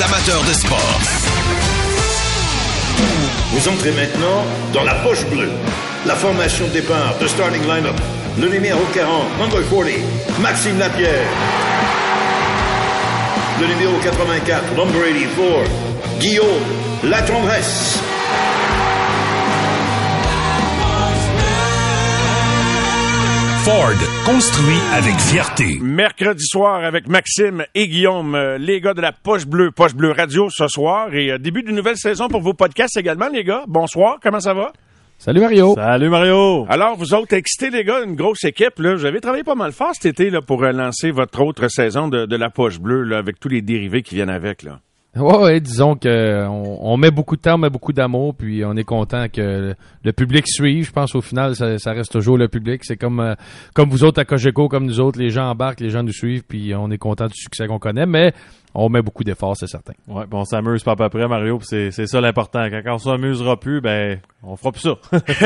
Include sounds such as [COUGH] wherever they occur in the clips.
amateurs de sport. Vous entrez maintenant dans la poche bleue. La formation de départ de starting lineup. Le numéro 40, number 40, Maxime Lapierre. Le numéro 84, number 84, Guillaume Latendresse. Ford, construit avec fierté. Mercredi soir avec Maxime et Guillaume, euh, les gars de la Poche Bleue, Poche Bleue Radio ce soir et euh, début d'une nouvelle saison pour vos podcasts également, les gars. Bonsoir, comment ça va? Salut Mario. Salut Mario. Alors, vous autres, excités, les gars, une grosse équipe. Là. Vous avez travaillé pas mal fort cet été là, pour euh, lancer votre autre saison de, de la Poche Bleue là, avec tous les dérivés qui viennent avec. Là. Ouais, ouais, disons que on, on met beaucoup de temps, on met beaucoup d'amour, puis on est content que le public suive. Je pense au final, ça, ça reste toujours le public. C'est comme euh, comme vous autres à Cogeco, comme nous autres, les gens embarquent, les gens nous suivent, puis on est content du succès qu'on connaît. Mais on met beaucoup d'efforts, c'est certain. Ouais, bon, on s'amuse pas à peu près, Mario, puis c'est, c'est ça l'important. Quand on s'amusera plus, ben, on fera plus ça.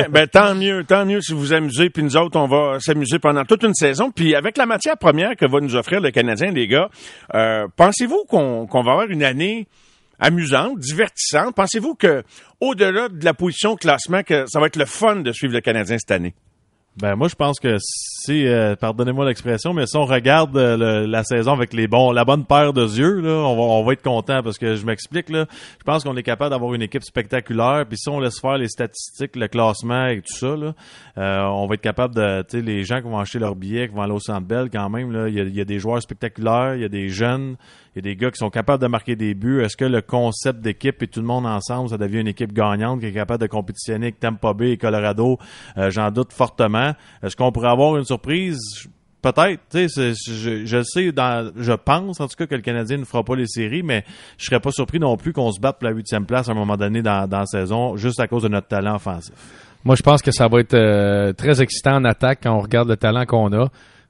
[LAUGHS] ben, tant mieux, tant mieux si vous vous amusez, puis nous autres, on va s'amuser pendant toute une saison. Puis avec la matière première que va nous offrir le Canadien, les gars, euh, pensez-vous qu'on, qu'on va avoir une année amusante, divertissante? Pensez-vous que, au-delà de la position au classement, que ça va être le fun de suivre le Canadien cette année? Ben moi je pense que euh, pardonnez-moi l'expression mais si on regarde euh, la saison avec les bons la bonne paire de yeux là, on va on va être content parce que je m'explique là, je pense qu'on est capable d'avoir une équipe spectaculaire puis si on laisse faire les statistiques, le classement et tout ça là, euh, on va être capable de tu sais les gens qui vont acheter leurs billets, qui vont aller au Centre Bell quand même là, il y a, il y a des joueurs spectaculaires, il y a des jeunes, il y a des gars qui sont capables de marquer des buts. Est-ce que le concept d'équipe et tout le monde ensemble, ça devient une équipe gagnante qui est capable de compétitionner avec Tampa Bay et Colorado? Euh, J'en doute fortement. Est-ce qu'on pourrait avoir une Peut-être, je, pense en tout cas que le Canadien ne fera pas les séries, mais je serais pas surpris non plus qu'on se batte pour la huitième place à un moment donné dans, dans la saison, juste à cause de notre talent offensif. Moi, je pense que ça va être euh, très excitant en attaque quand on regarde le talent qu'on a.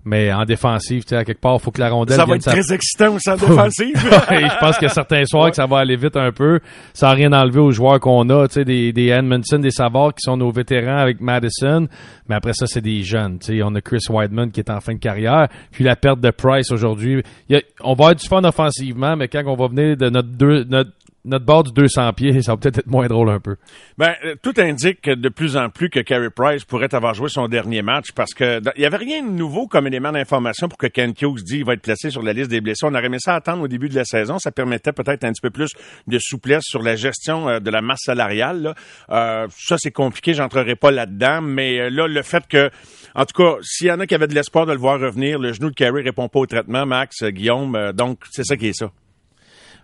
Mais en défensive, tu sais, à quelque part, il faut que la rondelle Ça va être sa- très excitant au centre défensif. Ouais, je pense que certains soirs que ça va aller vite un peu, sans rien enlever aux joueurs qu'on a, tu sais, des, des Edmondson, des Savard qui sont nos vétérans avec Madison, mais après ça, c'est des jeunes, tu sais, on a Chris Weidman qui est en fin de carrière, puis la perte de Price aujourd'hui, y a- on va avoir du fun offensivement, mais quand on va venir de notre deux, notre, notre bord du 200 pieds, ça va peut-être être moins drôle un peu. Ben, euh, tout indique que de plus en plus que Carey Price pourrait avoir joué son dernier match parce que il y avait rien de nouveau comme élément d'information pour que Ken Hughes dit qu'il va être placé sur la liste des blessés. On aurait aimé ça attendre au début de la saison. Ça permettait peut-être un petit peu plus de souplesse sur la gestion euh, de la masse salariale. là. Euh, ça, c'est compliqué. J'entrerai pas là-dedans. Mais euh, là, le fait que, en tout cas, s'il y en a qui avaient de l'espoir de le voir revenir, le genou de Carey répond pas au traitement, Max, Guillaume. donc, c'est ça qui est ça.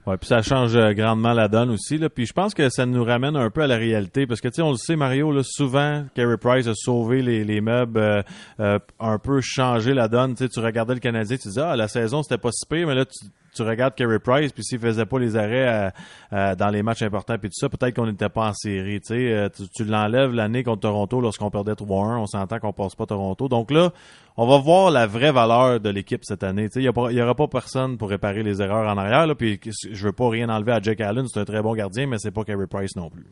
Ouais, puis ça change euh, grandement la donne aussi. Puis je pense que ça nous ramène un peu à la réalité parce que tu sais on le sait Mario souvent Carey Price a sauvé les, les meubles euh, euh, un peu changé la donne, tu tu regardais le Canadien, tu disais ah la saison c'était pas si pire mais là tu tu regardes Carey Price puis s'il faisait pas les arrêts euh, euh, dans les matchs importants puis tout ça, peut-être qu'on n'était pas en série, Euh, tu, l'enlèves l'année contre Toronto lorsqu'on perdait 3-1, on s'entend qu'on passe pas Toronto. Donc là, on va voir la vraie valeur de l'équipe cette année. Il n'y aura pas personne pour réparer les erreurs en arrière. Là, puis je veux pas rien enlever à Jack Allen, c'est un très bon gardien, mais c'est pas Carey Price non plus.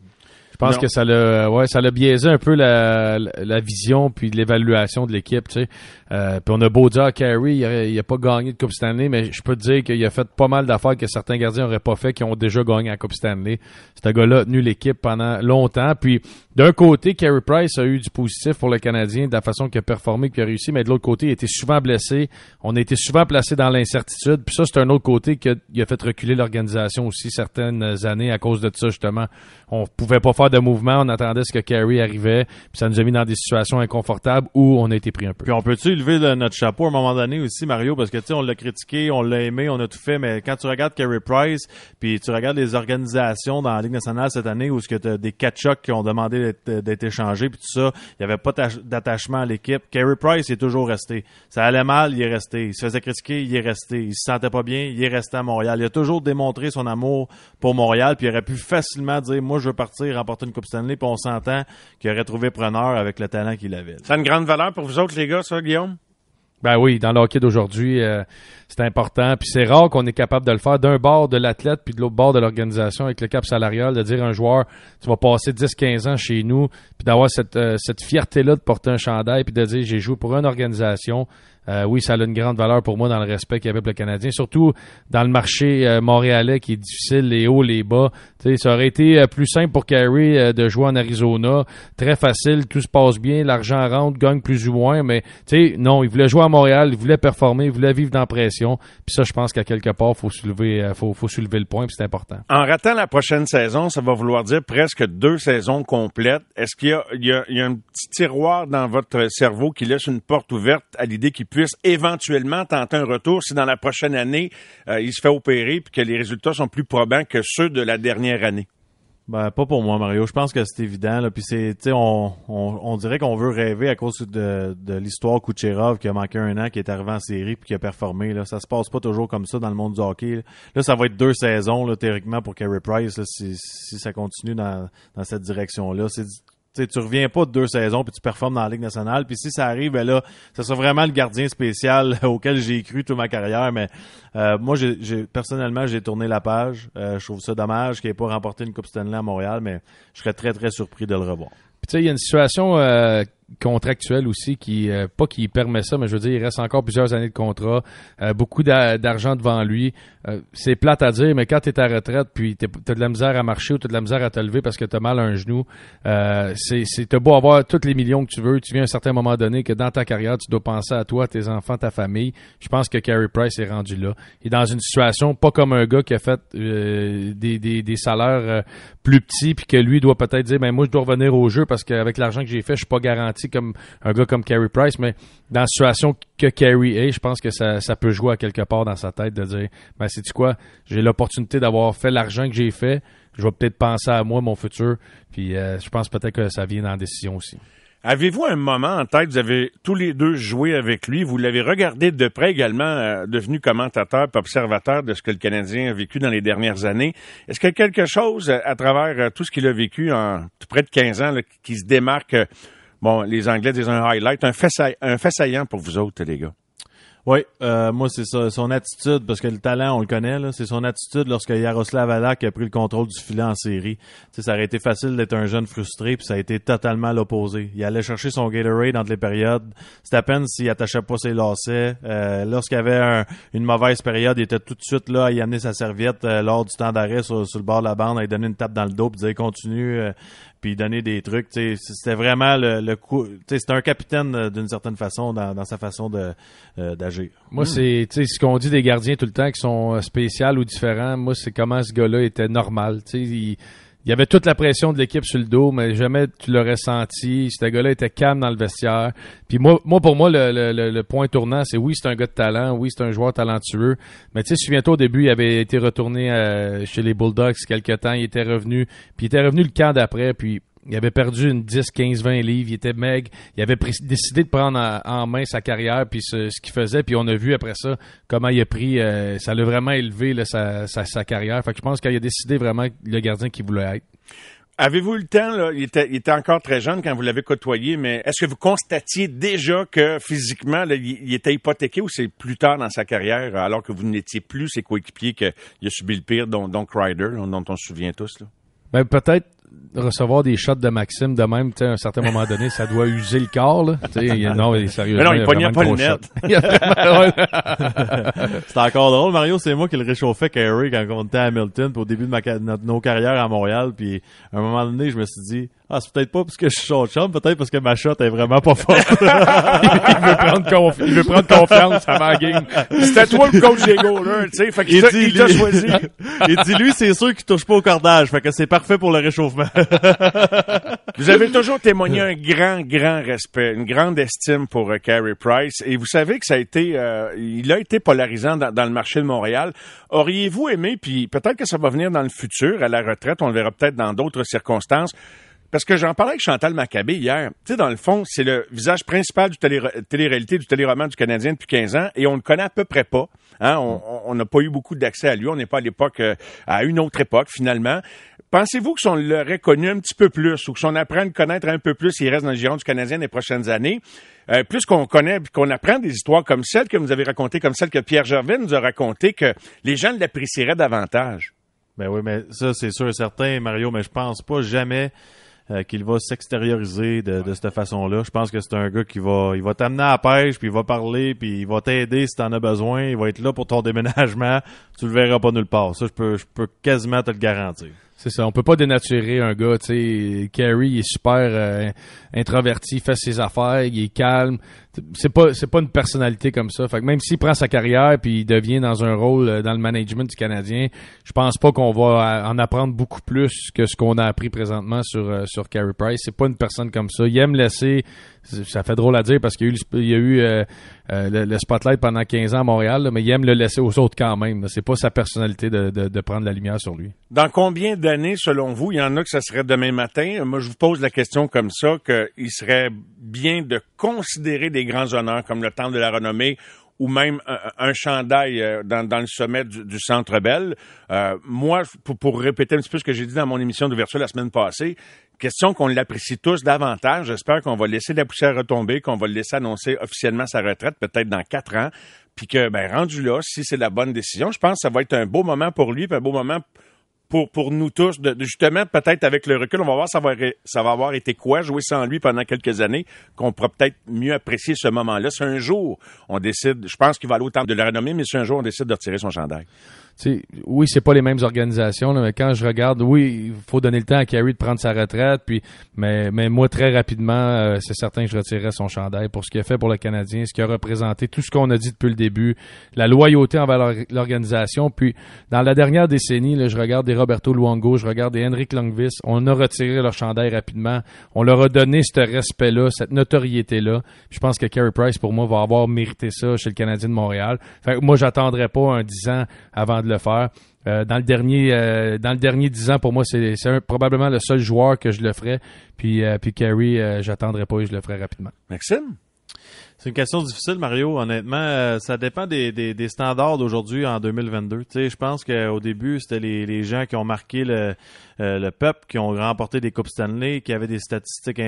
Je pense Non. que ça l'a, ouais, ça l'a biaisé un peu la, la, la vision puis l'évaluation de l'équipe, tu sais. Euh, puis on a beau dire, Carey, il a, il a pas gagné de Coupe Stanley, mais je peux te dire qu'il a fait pas mal d'affaires que certains gardiens n'auraient pas fait, qui ont déjà gagné la Coupe Stanley. Ce gars-là a tenu l'équipe pendant longtemps. Puis d'un côté, Carey Price a eu du positif pour le Canadien de la façon qu'il a performé, qu'il a réussi, mais de l'autre côté, il a été souvent blessé. On a été souvent placé dans l'incertitude. Puis ça, c'est un autre côté qui a, il a fait reculer l'organisation aussi certaines années à cause de ça, justement. On pouvait pas faire de mouvement, on attendait ce que Carey arrivait, puis ça nous a mis dans des situations inconfortables où on a été pris un peu. Puis on peut-tu lever le- notre chapeau à un moment donné aussi, Mario, parce que tu sais, on l'a critiqué, on l'a aimé, on a tout fait, mais quand tu regardes Carey Price, puis tu regardes les organisations dans la Ligue nationale cette année où ce que t'as des catch qui ont demandé d'être- échangés, puis tout ça, il y avait pas d'attachement à l'équipe. Carey Price est toujours resté. Ça allait mal, il est resté. Il se faisait critiquer, il est resté. Il se sentait pas bien, il est resté à Montréal. Il a toujours démontré son amour pour Montréal, puis il aurait pu facilement dire, moi je veux partir, une Coupe Stanley, puis on s'entend qu'il aurait trouvé preneur avec le talent qu'il avait. Ça a une grande valeur pour vous autres, les gars, ça, Guillaume? Ben oui, dans le hockey d'aujourd'hui, euh, c'est important. Puis c'est rare qu'on est capable de le faire d'un bord de l'athlète puis de l'autre bord de l'organisation avec le cap salarial, de dire à un joueur, tu vas passer 10-15 ans chez nous, puis d'avoir cette, euh, cette fierté-là de porter un chandail, puis de dire, j'ai joué pour une organisation euh, oui, ça a une grande valeur pour moi dans le respect qu'il y avait pour le Canadien, surtout dans le marché euh, montréalais qui est difficile, les hauts, les bas. ça aurait été euh, plus simple pour Carey de jouer en Arizona, très facile, tout se passe bien, l'argent rentre, gagne plus ou moins, mais non, il voulait jouer à Montréal, il voulait performer, il voulait vivre dans pression. Puis ça, je pense qu'à quelque part, faut soulever, faut, faut soulever le point, puis c'est important. En ratant la prochaine saison, ça va vouloir dire presque deux saisons complètes. Est-ce qu'il y y a un petit tiroir dans votre cerveau qui laisse une porte ouverte à l'idée qu'il puisse éventuellement tenter un retour si dans la prochaine année, euh, il se fait opérer puis que les résultats sont plus probants que ceux de la dernière année? Ben, pas pour moi, Mario. Je pense que c'est évident. Là. Puis on, on, on, dirait qu'on veut rêver à cause de, de l'histoire Kucherov qui a manqué un an, qui est arrivé en série puis qui a performé. Là. Ça se passe pas toujours comme ça dans le monde du hockey. Là, ça va être deux saisons théoriquement pour Carey Price si, si ça continue dans, dans cette direction-là. C'est tu tu reviens pas de deux saisons puis tu performes dans la Ligue nationale. Puis si ça arrive, ben là, ça sera vraiment le gardien spécial [LAUGHS] auquel j'ai cru toute ma carrière. Mais euh, moi, personnellement, j'ai tourné la page. Euh, je trouve ça dommage qu'il n'ait pas remporté une Coupe Stanley à Montréal, mais je serais très, très surpris de le revoir. Puis tu sais, il y a une situation euh, contractuel aussi qui euh, pas qui permet ça mais je veux dire il reste encore plusieurs années de contrat euh, beaucoup d'argent devant lui. Euh, c'est plate à dire mais quand tu es à retraite puis tu as de la misère à marcher ou tu de la misère à te lever parce que tu as mal à un genou c'est c'est beau avoir tous les millions que tu veux tu viens à un certain moment donné que dans ta carrière tu dois penser à toi tes enfants ta famille. Je pense que Carey Price est rendu là. Il est dans une situation pas comme un gars qui a fait des, des, des salaires plus petits puis que lui doit peut-être dire ben moi je dois revenir au jeu parce qu'avec l'argent que j'ai fait je suis pas garanti comme un gars comme Carey Price, mais dans la situation que Carey est, je pense que ça, peut jouer à quelque part dans sa tête de dire ben c'est quoi, j'ai l'opportunité d'avoir fait l'argent que j'ai fait, je vais peut-être penser à moi, mon futur, puis euh, je pense peut-être que ça vient dans la décision aussi. Avez-vous un moment en tête, vous avez tous les deux joué avec lui, vous l'avez regardé de près également, euh, devenu commentateur observateur de ce que le Canadien a vécu dans les dernières années. Est-ce qu'il y a quelque chose à travers euh, tout ce qu'il a vécu en près de 15 ans qui se démarque Bon, les Anglais disent un highlight, un fait, un pour vous autres, les gars. Oui, euh, moi c'est ça, son attitude, parce que le talent, on le connaît, là, c'est son attitude lorsque Yaroslav Alak a pris le contrôle du filet en série. sais, ça aurait été facile d'être un jeune frustré, puis ça a été totalement l'opposé. Il allait chercher son Gatorade entre les périodes. C'était à peine s'il attachait pas ses lacets. Euh, lorsqu'il avait une mauvaise période, il était tout de suite là à y amener sa serviette euh, lors du temps d'arrêt sur, le bord de la bande, à lui donner une tape dans le dos, puis dire continue, euh, puis donner des trucs. C'était vraiment le, le coup. C'était un capitaine euh, d'une certaine façon dans, dans sa façon de Moi, c'est ce qu'on dit des gardiens tout le temps qui sont euh, spéciaux ou différents. Moi, c'est comment ce gars-là était normal. Il, il y avait toute la pression de l'équipe sur le dos, mais jamais tu l'aurais senti. Ce gars-là était calme dans le vestiaire. Puis moi, moi pour moi, le, le, le point tournant, c'est oui, c'est un gars de talent, oui, c'est un joueur talentueux. Mais tu sais, souviens-toi, au début, il avait été retourné euh, chez les Bulldogs quelque temps, il était revenu, puis il était revenu le camp d'après, puis il avait perdu une 10, 15, 20 livres. Il était meg. Il avait décidé de prendre en, main sa carrière puis ce, qu'il faisait. Puis on a vu après ça comment il a pris. Euh, ça l'a vraiment élevé sa, sa, carrière. Fait que je pense qu'il a décidé vraiment le gardien qu'il voulait être. Avez-vous le temps, là, il était, encore très jeune quand vous l'avez côtoyé, mais est-ce que vous constatiez déjà que physiquement, il, était hypothéqué ou c'est plus tard dans sa carrière, alors que vous n'étiez plus ses coéquipiers qu'il a subi le pire, dont, dont Ryder, dont on se souvient tous? Là? Ben, peut-être recevoir des shots de Maxime de même, à un certain moment donné, ça doit user le corps. Là. non, sérieusement, Mais non, il pognait pas le net. [LAUGHS] [LAUGHS] c'est encore drôle, Mario, c'est moi qui le réchauffais Carey quand on était à Hamilton, au début de, ma, nos carrières à Montréal, puis à un moment donné, je me suis dit, ah, c'est peut-être pas parce que je suis son chum, peut-être parce que ma shot est vraiment pas forte. [LAUGHS] il, veut prendre il veut prendre confiance à ma game. C'était toi le coach des là, tu sais, fait qu'il t'a choisi. [LAUGHS] il dit, lui, c'est sûr qu'il touche pas au cordage, fait que c'est parfait pour le réchauffement. [LAUGHS] vous avez toujours témoigné un grand, grand respect, une grande estime pour euh, Carey Price, et vous savez que ça a été, euh, il a été polarisant dans, dans le marché de Montréal. Auriez-vous aimé, puis peut-être que ça va venir dans le futur, à la retraite, on le verra peut-être dans d'autres circonstances, parce que j'en parlais avec Chantal Maccabé hier. Tu sais, dans le fond, c'est le visage principal du télé-réalité, du téléroman du Canadien depuis 15 ans, et on le connaît à peu près pas. Hein? On n'a pas eu beaucoup d'accès à lui. On n'est pas à l'époque, euh, à une autre époque, finalement. Pensez-vous que si on l'aurait connu un petit peu plus, ou que si on apprend à le connaître un peu plus, il reste dans le giron du Canadien les prochaines années, euh, plus qu'on connaît, qu'on apprend des histoires comme celle que vous avez racontées, comme celle que Pierre Gervais nous a racontées, que les gens l'apprécieraient davantage? Ben oui, mais ça, c'est sûr et certain, Mario, mais je pense pas jamais euh, qu'il va s'extérioriser de, de cette façon-là. Je pense que c'est un gars qui va, il va t'amener à la pêche, puis il va parler, puis il va t'aider si t'en as besoin. Il va être là pour ton [LAUGHS] déménagement. Tu le verras pas nulle part. Ça, je peux, je peux quasiment te le garantir. C'est ça, on peut pas dénaturer un gars, tu sais, Carey il est super euh, introverti, il fait ses affaires, il est calme. C'est pas c'est pas une personnalité comme ça. Fait que même s'il prend sa carrière puis il devient dans un rôle euh, dans le management du Canadien, je pense pas qu'on va en apprendre beaucoup plus que ce qu'on a appris présentement sur euh, sur Carey Price. C'est pas une personne comme ça. Il aime laisser ça fait drôle à dire parce qu'il y a eu, il y a eu euh, le, spotlight pendant 15 ans à Montréal, mais il aime le laisser aux autres quand même. C'est pas sa personnalité de, de, de, prendre la lumière sur lui. Dans combien d'années, selon vous, il y en a que ça serait demain matin? Moi, je vous pose la question comme ça, qu'il serait bien de considérer des grands honneurs comme le temps de la renommée ou même un, chandail euh, dans, le sommet du, Centre Bell. Euh, moi, pour, répéter un petit peu ce que j'ai dit dans mon émission d'ouverture la semaine passée, question qu'on l'apprécie tous davantage. J'espère qu'on va laisser la poussière retomber, qu'on va le laisser annoncer officiellement sa retraite, peut-être dans quatre ans, puis que, ben, rendu là, si c'est la bonne décision, je pense que ça va être un beau moment pour lui, puis un beau moment pour nous tous, de, justement, peut-être avec le recul, on va voir ça va, ça va avoir été quoi jouer sans lui pendant quelques années, qu'on pourra peut-être mieux apprécier ce moment-là. C'est un jour, on décide, je pense qu'il va aller au temps de le renommer, mais c'est un jour, on décide de retirer son chandail oui, c'est pas les mêmes organisations, mais quand je regarde, oui, il faut donner le temps à Kerry de prendre sa retraite, puis mais, mais moi, très rapidement, euh, c'est certain que je retirerais son chandail pour ce qu'il a fait pour le Canadien, ce qui a représenté tout ce qu'on a dit depuis le début, la loyauté envers l'organisation. Puis, dans la dernière décennie, je regarde des Roberto Luongo, je regarde des Henrik Longvis, on a retiré leur chandail rapidement, on leur a donné ce respect-là, cette notoriété-là. Je pense que Carey Price, pour moi, va avoir mérité ça chez le Canadien de Montréal. Moi, j'attendrai pas un dix ans avant de le faire. Euh, dans le dernier euh, dans le dernier dix ans pour moi c'est probablement le seul joueur que je le ferais puis euh, puis Carey j'attendrai pas et je le ferai rapidement. Maxime? C'est une question difficile, Mario. Honnêtement, ça dépend des, des, standards d'aujourd'hui en 2022. Tu sais, je pense qu'au début, c'était les, les gens qui ont marqué le, euh, le peuple qui ont remporté des Coupes Stanley, qui avaient des statistiques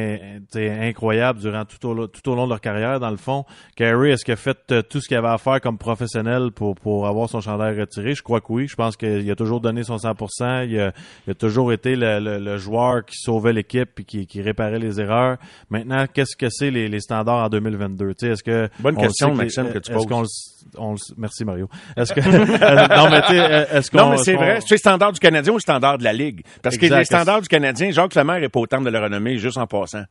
incroyables durant tout au, tout au long de leur carrière, dans le fond. Carey, est-ce qu'il a fait euh, tout ce qu'il avait à faire comme professionnel pour, pour avoir son chandail retiré? Je crois que oui. Je pense qu'il a toujours donné son 100%. Il a, il a toujours été le, le, joueur qui sauvait l'équipe et qui, qui réparait les erreurs. Maintenant, qu'est-ce que c'est les, les, standards en 2022? est-ce que Bonne question, Maxime, que tu poses. On, merci, Mario. Est-ce que, [LAUGHS] non, mais tu est-ce qu'on... Non, mais c'est vrai. C'est le standard du Canadien ou le standard de la Ligue? Parce que les standards du Canadien, Jacques Lemaire est pas autant de le renommer juste en passant.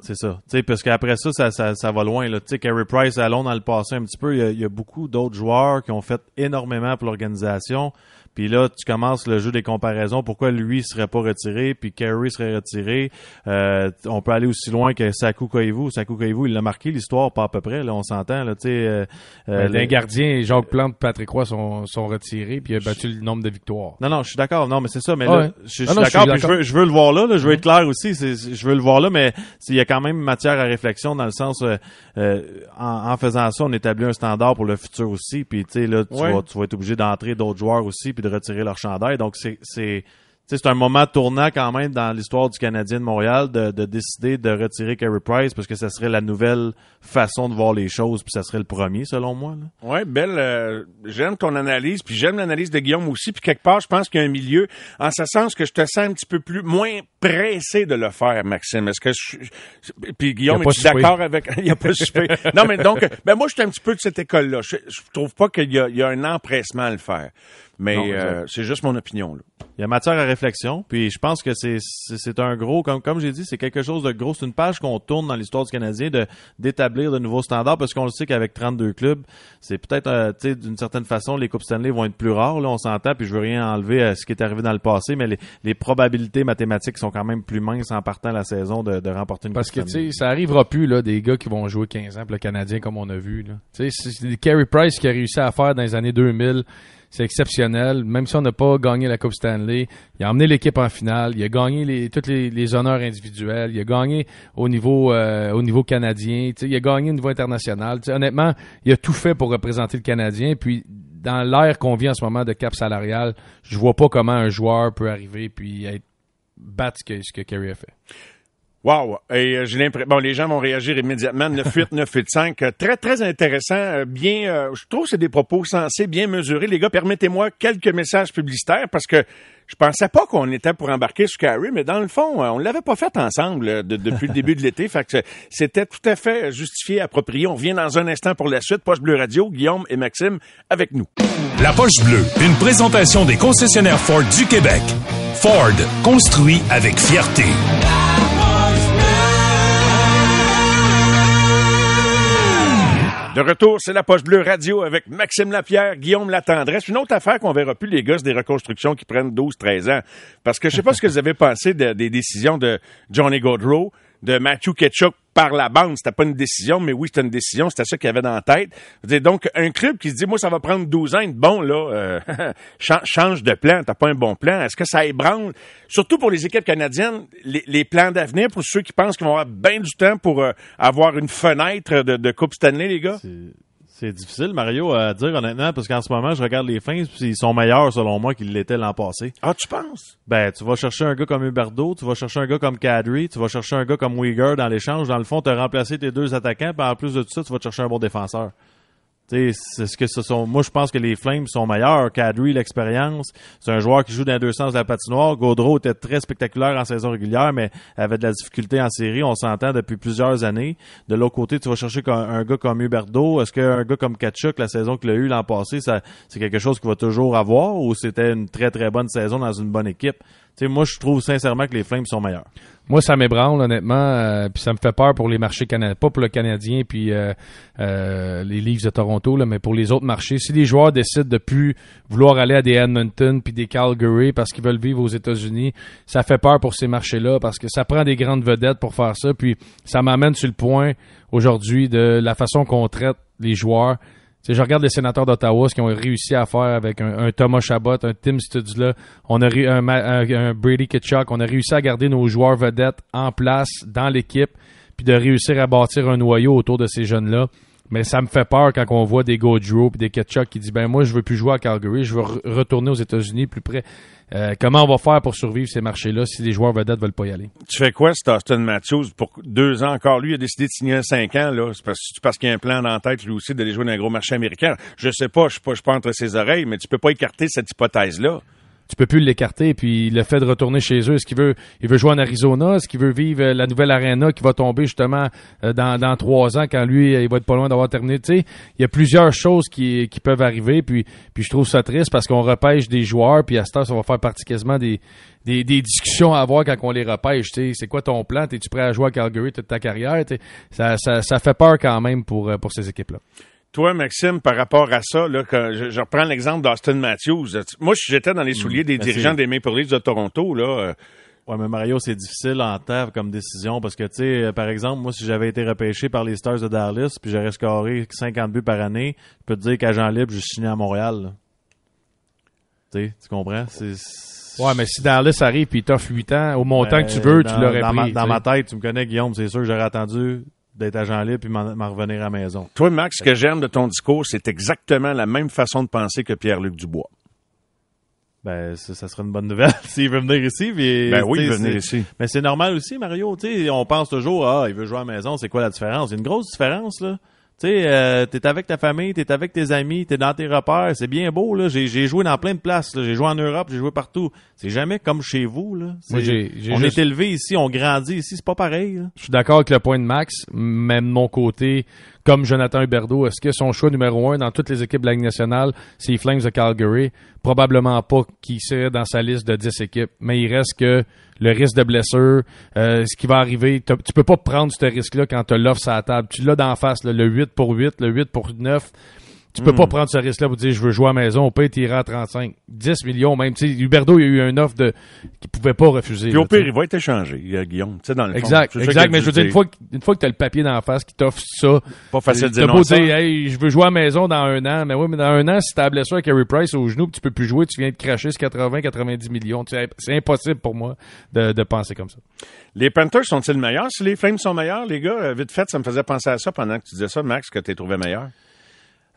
C'est ça. Tu sais, parce qu'après ça, ça, ça, ça, va loin. Tu sais, Carey Price, allons dans le passé un petit peu. Il y a, il y a beaucoup d'autres joueurs qui ont fait énormément pour l'organisation. Puis là, tu commences le jeu des comparaisons. Pourquoi lui serait pas retiré, puis Kerry serait retiré? Euh, on peut aller aussi loin que Saku Koivu. Saku Koivu, il l'a marqué l'histoire, pas à peu près. Là, on s'entend. Là. Euh, euh les gardiens, Jacques Plante, Patrick Roy sont, sont retirés, puis il a battu le nombre de victoires. Non, non, je suis d'accord. Non, mais c'est ça. Mais là, je, suis d'accord. Je, veux, je veux le voir là. là je veux être clair aussi. Je veux le voir là, mais il y a quand même matière à réflexion dans le sens, euh, euh, en, en, faisant ça, on établit un standard pour le futur aussi. Puis tu sais là, tu, vas, tu vas être obligé d'entrer d'autres joueurs aussi, puis retirer leur chandail. Donc, c'est, c'est, c'est un moment tournant quand même dans l'histoire du Canadien de Montréal de, de, décider de retirer Carey Price parce que ça serait la nouvelle façon de voir les choses puis ça serait le premier selon moi. Ouais, belle. Euh, j'aime ton analyse puis j'aime l'analyse de Guillaume aussi puis quelque part je pense qu'il y a un milieu en ce sens que je te sens un petit peu plus moins pressé de le faire, Maxime. Est-ce que je, puis Guillaume est d'accord avec [LAUGHS] Il a pas Non mais donc ben moi je suis un petit peu de cette école là. Je, je trouve pas qu'il y y a un empressement à le faire. Mais euh, c'est juste mon opinion. Là. Il y a matière à réflexion, puis je pense que c'est c'est un gros, comme comme j'ai dit, c'est quelque chose de gros. C'est une page qu'on tourne dans l'histoire du Canadien de d'établir de nouveaux standards, parce qu'on le sait qu'avec 32 clubs, c'est peut-être, euh, tu sais, d'une certaine façon, les coupes Stanley vont être plus rares. Là, on s'entend, puis je veux rien enlever à ce qui est arrivé dans le passé, mais les, les probabilités mathématiques sont quand même plus minces en partant la saison de, de remporter une Parce que tu sais, ça arrivera plus là des gars qui vont jouer 15 ans, pour le Canadien comme on a vu. Tu sais, c'est Carey Price qui a réussi à faire dans les années 2000 c'est exceptionnel. Même si on n'a pas gagné la Coupe Stanley, il a emmené l'équipe en finale. Il a gagné les, tous les, honneurs individuels. Il a gagné au niveau euh, au niveau canadien. il a gagné au niveau international. honnêtement, il a tout fait pour représenter le Canadien. Puis dans l'ère qu'on vit en ce moment de cap salarial, je vois pas comment un joueur peut arriver puis être battre ce que, ce que Kerry a fait. Wow! Et euh, j'ai l'impression, bon, les gens vont réagir immédiatement. [LAUGHS] 9-8, 9-8-5. Euh, Très, très intéressant. euh, Bien, euh, je trouve que c'est des propos sensés, bien mesurés. Les gars, permettez-moi quelques messages publicitaires parce que je pensais pas qu'on était pour embarquer sur Carrie, mais dans le fond, on l'avait pas fait ensemble de- depuis le début de l'été. Fait que c'était tout à fait justifié, approprié. On revient dans un instant pour la suite. Poche Bleu Radio, Guillaume et Maxime avec nous. La poche bleue, une présentation des concessionnaires Ford du Québec. Ford, construit avec fierté. De retour, c'est la Poche Bleue Radio avec Maxime Lapierre, Guillaume Latendresse. Une autre affaire qu'on verra plus, les gosses des reconstructions qui prennent 12, 13 ans. Parce que je sais pas ce que vous avez pensé de- des décisions de Johnny Gaudreau, de Matthew Ketchuk par la bande. C'était pas une décision, mais oui, c'était une décision. C'était ça qu'il avait dans la tête. Donc, un club qui se dit, moi, ça va prendre 12 ans. Bon, là, euh, [LAUGHS] chan- change de plan. T'as pas un bon plan. Est-ce que ça ébranle, surtout pour les équipes canadiennes, les, les plans d'avenir pour ceux qui pensent qu'ils vont avoir bien du temps pour euh, avoir une fenêtre de, de Coupe Stanley, les gars? C'est difficile, Mario, à dire honnêtement, parce qu'en ce moment, je regarde les Flames, puis ils sont meilleurs, selon moi, qu'ils l'étaient l'an passé. Ah, tu penses? Ben, tu vas chercher un gars comme Huberdeau, tu vas chercher un gars comme Kadri, tu vas chercher un gars comme Uyghur dans l'échange. Dans le fond, tu as remplacé tes deux attaquants, puis en plus de tout ça, tu vas te chercher un bon défenseur. C'est ce que ce sont. Moi, je pense que les Flames sont meilleurs. Kadri, l'expérience, c'est un joueur qui joue dans deux sens de la patinoire. Gaudreau était très spectaculaire en saison régulière, mais avait de la difficulté en série. On s'entend depuis plusieurs années. De l'autre côté, tu vas chercher un, gars comme Huberdeau. Est-ce qu'un gars comme Kachuk, la saison qu'il a eue l'an passé, c'est quelque chose qu'il va toujours avoir ou c'était une très très bonne saison dans une bonne équipe? Moi, je trouve sincèrement que les Flames sont meilleurs. Moi, ça m'ébranle, honnêtement, euh, puis ça me fait peur pour les marchés canadiens, pas pour le Canadien puis euh, euh, les Leafs de Toronto, là, mais pour les autres marchés. Si les joueurs décident de plus vouloir aller à des Edmonton puis des Calgary parce qu'ils veulent vivre aux États-Unis, ça fait peur pour ces marchés-là parce que ça prend des grandes vedettes pour faire ça. Puis ça m'amène sur le point aujourd'hui de la façon qu'on traite les joueurs. Tu sais, je regarde les sénateurs d'Ottawa, ce qu'ils ont réussi à faire avec un, Thomas Chabot, un Tim Studula, on un Brady Kitchuk, on a réussi à garder nos joueurs vedettes en place dans l'équipe, puis de réussir à bâtir un noyau autour de ces jeunes-là. Mais ça me fait peur quand on voit des Gaudreau puis des Ketchuk qui disent ben moi je veux plus jouer à Calgary, je veux re- retourner aux États-Unis plus près. Euh, comment on va faire pour survivre ces marchés-là si les joueurs vedettes veulent pas y aller? Tu fais quoi, c'est Austin Matthews, pour deux ans encore? Lui, il a décidé de signer cinq ans, là. C'est parce, parce qu'il a un plan dans la tête, lui aussi, d'aller jouer dans un gros marché américain. Je sais pas, je suis pas, je pas entre ses oreilles, mais tu peux pas écarter cette hypothèse-là. Tu peux plus l'écarter. Puis le fait de retourner chez eux, est-ce qu'il veut, il veut jouer en Arizona, est-ce qu'il veut vivre euh, la nouvelle arena qui va tomber justement euh, dans, dans trois ans quand lui, euh, il va être pas loin d'avoir terminé? Tu sais, il y a plusieurs choses qui, qui peuvent arriver. Puis, puis je trouve ça triste parce qu'on repêche des joueurs. Puis à ce temps, ça va faire partie quasiment des, des, des discussions à avoir quand on les repêche. C'est quoi ton plan? Es-tu prêt à jouer à Calgary toute ta carrière? Ça, ça, ça fait peur quand même pour pour ces équipes-là. Toi, Maxime, par rapport à ça, là, quand je, je reprends l'exemple d'Austin Matthews. Moi, si j'étais dans les souliers des Ben, dirigeants des Maple Leafs de Toronto, là, euh, Ouais, mais Mario, c'est difficile en temps comme décision parce que, tu sais, euh, par exemple, moi, si j'avais été repêché par les Stars de Dallas puis j'aurais scoré 50 buts par année, je peux te dire qu'agent libre, je signé à Montréal. Tu sais, tu comprends? C'est... Ouais, mais si Dallas arrive puis il t'offre 8 ans au montant que tu Euh, veux, dans- tu l'aurais dans pris. Ma, dans ma tête, tu me connais, Guillaume, c'est sûr que j'aurais attendu d'être agent libre puis m'en, revenir à la maison. toi, Max, ce que j'aime de ton discours, c'est exactement la même façon de penser que Pierre-Luc Dubois. Ben, ça, ça serait une bonne nouvelle [LAUGHS] s'il veut venir ici. Puis, Ben oui, il veut venir ici. Mais c'est normal aussi, Mario. On pense toujours, ah, il veut jouer à la maison, c'est quoi la différence? Il y a une grosse différence, là. Tu sais, euh, t'es avec ta famille, t'es avec tes amis, t'es dans tes repères, c'est bien beau, là. J'ai, j'ai joué dans plein de places, là. J'ai joué en Europe, j'ai joué partout. C'est jamais comme chez vous, là. Moi, j'ai- j'ai on juste- est élevé ici, on grandit ici, c'est pas pareil. Je suis d'accord avec le point de Max, mais de mon côté, comme Jonathan Huberdeau, est-ce que son choix numéro un dans toutes les équipes de la Ligue nationale, c'est les Flames de Calgary? Probablement pas qu'il serait dans sa liste de 10 équipes, mais il reste que le risque de blessure, euh, ce qui va arriver, tu peux pas prendre ce risque-là quand tu l'offre sur la table. Tu l'as d'en face, là, le 8 pour 8, le 8 pour 9. Tu peux pas prendre ce risque-là pour dire je veux jouer à la maison, au pire tirer à 35. 10 millions même. Tu sais, Huberdeau, il y a eu une offre de qu'il pouvait pas refuser. Puis au là, tu pire, il va être échangé, euh, Guillaume. Tu sais, dans le fond. Exact, ça exact. Mais je veux dire, une fois, que- une fois que tu as le papier dans la face qui t'offre ça, Pas facile de t'as dire beau dire, hey, je veux jouer à la maison dans un an. Mais oui, mais dans un an, si t'as blessure avec Harry Price au genou, tu peux plus jouer, tu viens de cracher ce 80-90 millions. Tu C'est impossible pour moi de, de penser comme ça. Les Panthers sont-ils meilleurs? Si les Flames sont meilleurs, les gars, euh, vite fait, ça me faisait penser à ça pendant que tu disais ça, Max, que tu les trouvais meilleurs.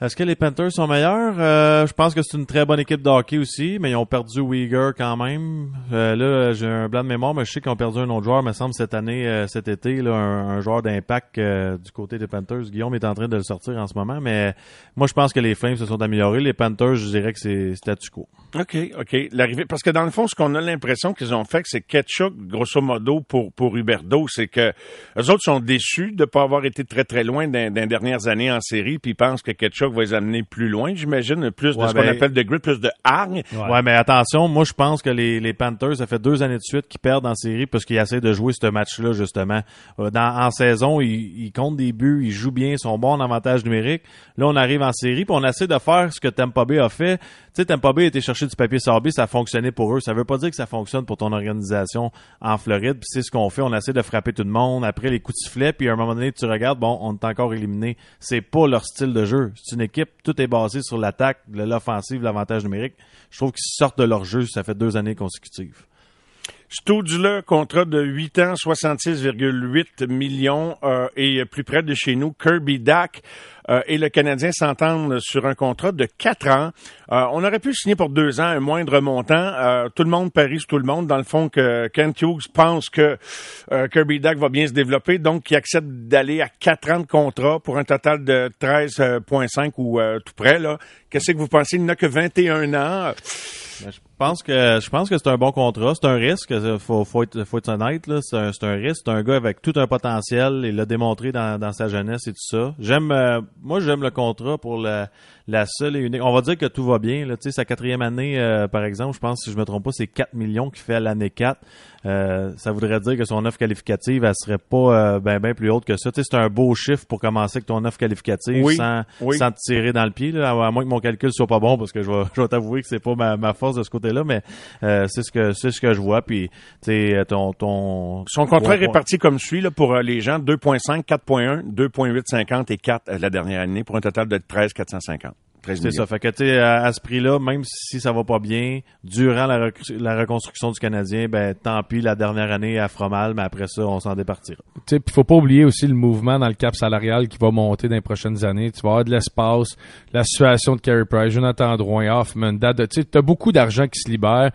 Est-ce que les Panthers sont meilleurs? Euh, je pense que c'est une très bonne équipe de hockey aussi, mais ils ont perdu Uyghur quand même. Euh, là, j'ai un blanc de mémoire, mais je sais qu'ils ont perdu un autre joueur, me semble, cette année, euh, cet été, là, un, joueur d'impact du côté des Panthers. Guillaume est en train de le sortir en ce moment, mais moi, je pense que les Flames se sont améliorés. Les Panthers, je dirais que c'est statu quo. OK, OK. L'arrivée, parce que dans le fond, ce qu'on a l'impression qu'ils ont fait, c'est ketchup, grosso modo, pour, pour Huberdo, c'est que les autres sont déçus de ne pas avoir été très, très loin dans, les dernières années en série, puis ils pensent que ketchup va les amener plus loin, j'imagine, plus de ce qu'on ben, appelle de grit, plus de hargne. Ouais. mais attention, moi je pense que les, les Panthers, ça fait deux années de suite qu'ils perdent en série parce qu'ils essaient de jouer ce match-là, justement. Euh, dans, en saison, ils, ils, comptent des buts, ils jouent bien, ils sont bons en avantage numérique. Là, on arrive en série, puis on essaie de faire ce que Tampa Bay a fait. Tu sais, Tampa Bay a été chercher du papier sorbet, ça a fonctionné pour eux. Ça veut pas dire que ça fonctionne pour ton organisation en Floride. Puis c'est ce qu'on fait, on essaie de frapper tout le monde après les coups de sifflet, puis à un moment donné, tu regardes, bon, on est encore éliminé. C'est pas leur style de jeu. C'est une équipe, tout est basé sur l'attaque, l'offensive, l'avantage numérique. Je trouve qu'ils sortent de leur jeu, ça fait deux années consécutives. Stodula, contrat de 8 ans, 66,8 millions euh, et plus près de chez nous, Kirby Dack euh, et le Canadien s'entendent sur un contrat de 4 ans. Euh, on aurait pu signer pour deux ans un moindre montant. tout le monde parie sur tout le monde. Dans le fond, que Kent Hughes pense que Kirby Dack va bien se développer, donc il accepte d'aller à 4 ans de contrat pour un total de 13,5 ou tout près. Qu'est-ce que vous pensez? Il n'a que 21 ans. Ben, pense que je pense que c'est un bon contrat. C'est un risque. Faut, faut être, faut être honnête. C'est, un, un risque. C'est un gars avec tout un potentiel. Il l'a démontré dans, dans sa jeunesse et tout ça. J'aime, euh, moi, j'aime le contrat pour la, la seule et unique. On va dire que tout va bien. Là. Sa quatrième année, euh, par exemple, je pense, si je me trompe pas, c'est 4 millions qu'il fait à l'année 4. Euh, ça voudrait dire que son offre qualificative, elle serait pas ben, ben plus haute que ça. Tu sais, c'est un beau chiffre pour commencer avec ton offre qualificative sans, sans te tirer dans le pied. Là, à moins que mon calcul soit pas bon, parce que je vais, [LAUGHS] je vais t'avouer que c'est pas ma, ma force de ce côté-là, mais euh, c'est ce que c'est ce que je vois. Puis, tu ton, ton son contrat est réparti comme suit là pour les gens 2.5, 4.1, 2.850 et 4 la dernière année pour un total de 13 450. C'est ça. Fait que, tu à, ce prix-là, même si ça va pas bien, durant la, la, reconstruction du Canadien, ben, tant pis, la dernière année, elle fera mal, mais après ça, on s'en départira. Tu sais, faut pas oublier aussi le mouvement dans le cap salarial qui va monter dans les prochaines années. Tu vas avoir de l'espace, la situation de Carey Price, Jonathan Drouin, Hoffman, tu sais, t'as beaucoup d'argent qui se libère.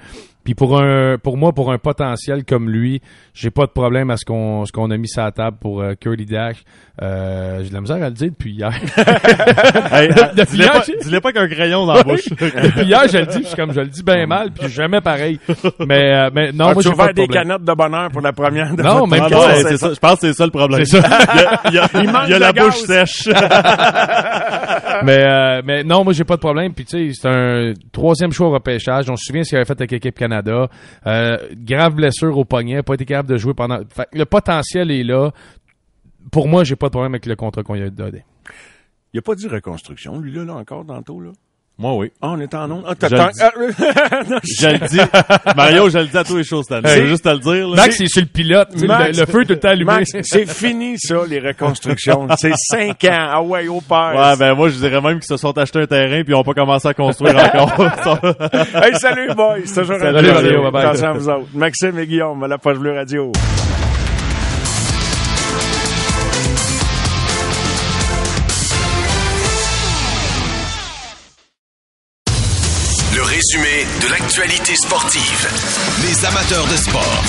Puis pour un pour moi, pour un potentiel comme lui, j'ai pas de problème à ce qu'on ce qu'on a mis sur la table pour euh, Curly Dash. Euh, j'ai de la misère à le dire depuis hier. [LAUGHS] hey, [LAUGHS] dis-le pas, qu'un crayon dans la bouche. [LAUGHS] depuis hier, je le dis, puis comme je le dis bien mal, puis jamais pareil. Mais euh, mais non, moi j'ai pas de des canettes de bonheur pour la première. De non, même pas. c'est ça. Je pense que c'est ça le problème. C'est ça. il y a, il y a, la bouche sèche. Mais euh, mais non, moi j'ai pas de problème. Puis tu sais, c'est un troisième choix au repêchage. On se souvient ce qu'il avait fait avec l'équipe Canada euh, grave blessure au poignet, pas été capable de jouer pendant. le potentiel est là. Pour moi, j'ai pas de problème avec le contrat qu'on lui a donné. Il a pas dit reconstruction, lui, là, là encore, tantôt, là? Moi, oui. Ah, on est en onde. Ah, je, le dis. [LAUGHS] je le dis. Mario, je le dis à tous les choses cette année. Juste te le dire. Là. Max, c'est sur le pilote. le, feu tout le temps allumé. c'est fini, ça, les reconstructions. [LAUGHS] c'est cinq ans. Ah ouais, au père. Ouais, ben moi, je dirais même qu'ils se sont achetés un terrain puis ils n'ont pas commencé à construire [LAUGHS] encore. hey, salut, boy. C'est toujours salut, Mario. Bye bye. Attention à vous autres. Maxime et Guillaume, à la Poche Bleue Radio. Résumé de l'actualité sportive. Les amateurs de sport.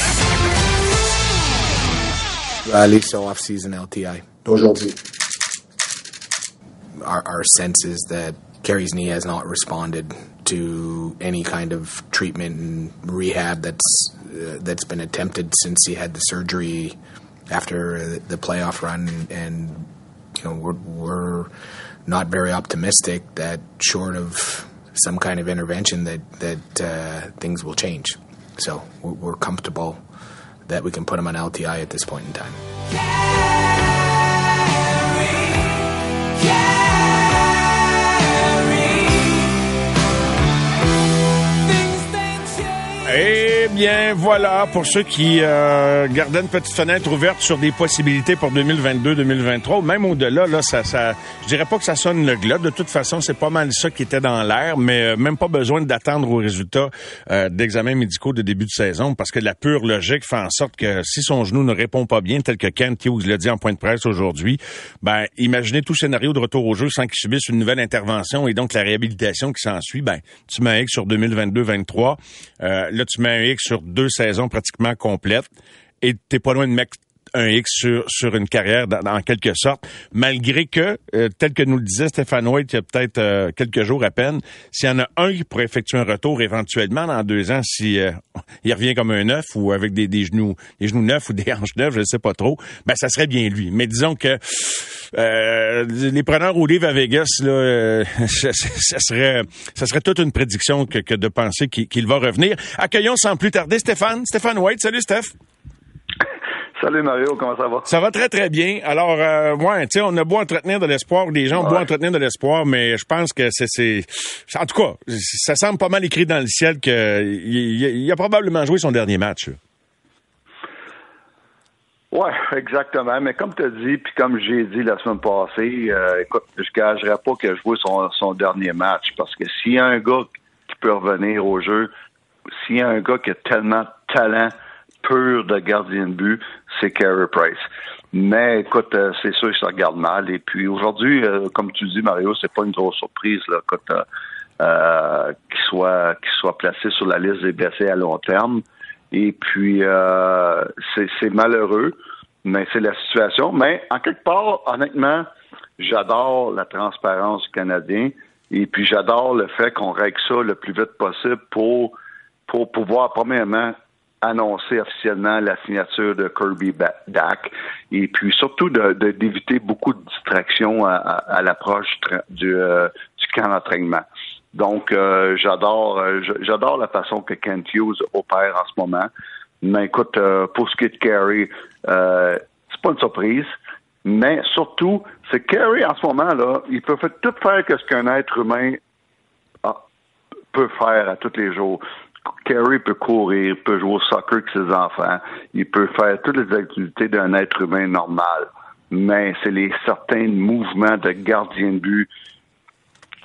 Alexa off-season LTI. Aujourd'hui. Our, our sense is that Kerry's knee has not responded to any kind of treatment and rehab that's uh, that's been attempted since he had the surgery after the playoff run, and you know we're, we're not very optimistic that short of some kind of intervention that that uh, things will change. So we're, we're, comfortable that we can put him on LTI at this point in time. Hey Eh bien, voilà, pour ceux qui euh, gardaient une petite fenêtre ouverte sur des possibilités pour 2022-2023, même au-delà, là, ça, ça, je dirais pas que ça sonne le glas. De toute façon, c'est pas mal ça qui était dans l'air, mais euh, même pas besoin d'attendre aux résultats euh, d'examens médicaux de début de saison, parce que la pure logique fait en sorte que si son genou ne répond pas bien, tel que Kent Hughes l'a dit en point de presse aujourd'hui, ben, imaginez tout scénario de retour au jeu sans qu'il subisse une nouvelle intervention et donc la réhabilitation qui s'ensuit, ben, tu mets un sur 2022-23, euh, là, tu mets un sur deux saisons pratiquement complètes. Et t'es pas loin de mettre un X sur, sur une carrière en quelque sorte, malgré que, euh, tel que nous le disait Stéphane White il y a peut-être euh, quelques jours à peine, s'il y en a un qui pourrait effectuer un retour éventuellement dans deux ans, si euh, il revient comme un neuf ou avec des, des genoux des genoux neufs ou des [LAUGHS] hanches neuves, je ne sais pas trop, ben ça serait bien lui. Mais disons que euh, les preneurs au livre à Vegas, là, [LAUGHS] ça, serait ça serait toute une prédiction que, de penser qu'il qu'il va revenir. Accueillons sans plus tarder Stéphane. Stéphane White, salut Steph. Salut Mario, comment ça va? Ça va très, très bien. Alors, euh, ouais, tu sais, on a beau entretenir de l'espoir, les gens ont beau entretenir de l'espoir, mais je pense que c'est, c'est, en tout cas, ça semble pas mal écrit dans le ciel qu'il il a probablement joué son dernier match. Ouais, exactement. Mais comme tu as dit, puis comme j'ai dit la semaine passée, euh, écoute, je gagerais pas qu'il a joué son, son dernier match parce que s'il y a un gars qui peut revenir au jeu, s'il y a un gars qui a tellement de talent pur de gardien de but, c'est Carey Price. Mais écoute, euh, c'est sûr que ça regarde mal. Et puis aujourd'hui, euh, comme tu dis, Mario, c'est pas une grosse surprise là, écoute, euh, qu'il soit soit placé sur la liste des blessés à long terme. Et puis c'est c'est malheureux, mais c'est la situation. Mais en quelque part, honnêtement, j'adore la transparence du Canadien. Et puis j'adore le fait qu'on règle ça le plus vite possible pour pour pouvoir premièrement annoncer officiellement la signature de Kirby Dak et puis surtout de- de- d'éviter beaucoup de distractions à, l'approche euh, du camp d'entraînement. Donc euh, j'adore euh, j'adore la façon que Kent Hughes opère en ce moment. Mais écoute, pour ce qui est de c'est pas une surprise. Mais surtout, c'est Carey en ce moment là, il peut faire- tout faire que ce qu'un être humain peut faire à tous les jours. Carey peut courir, peut jouer au soccer avec ses enfants, il peut faire toutes les activités d'un être humain normal. Mais c'est les certains mouvements de gardien de but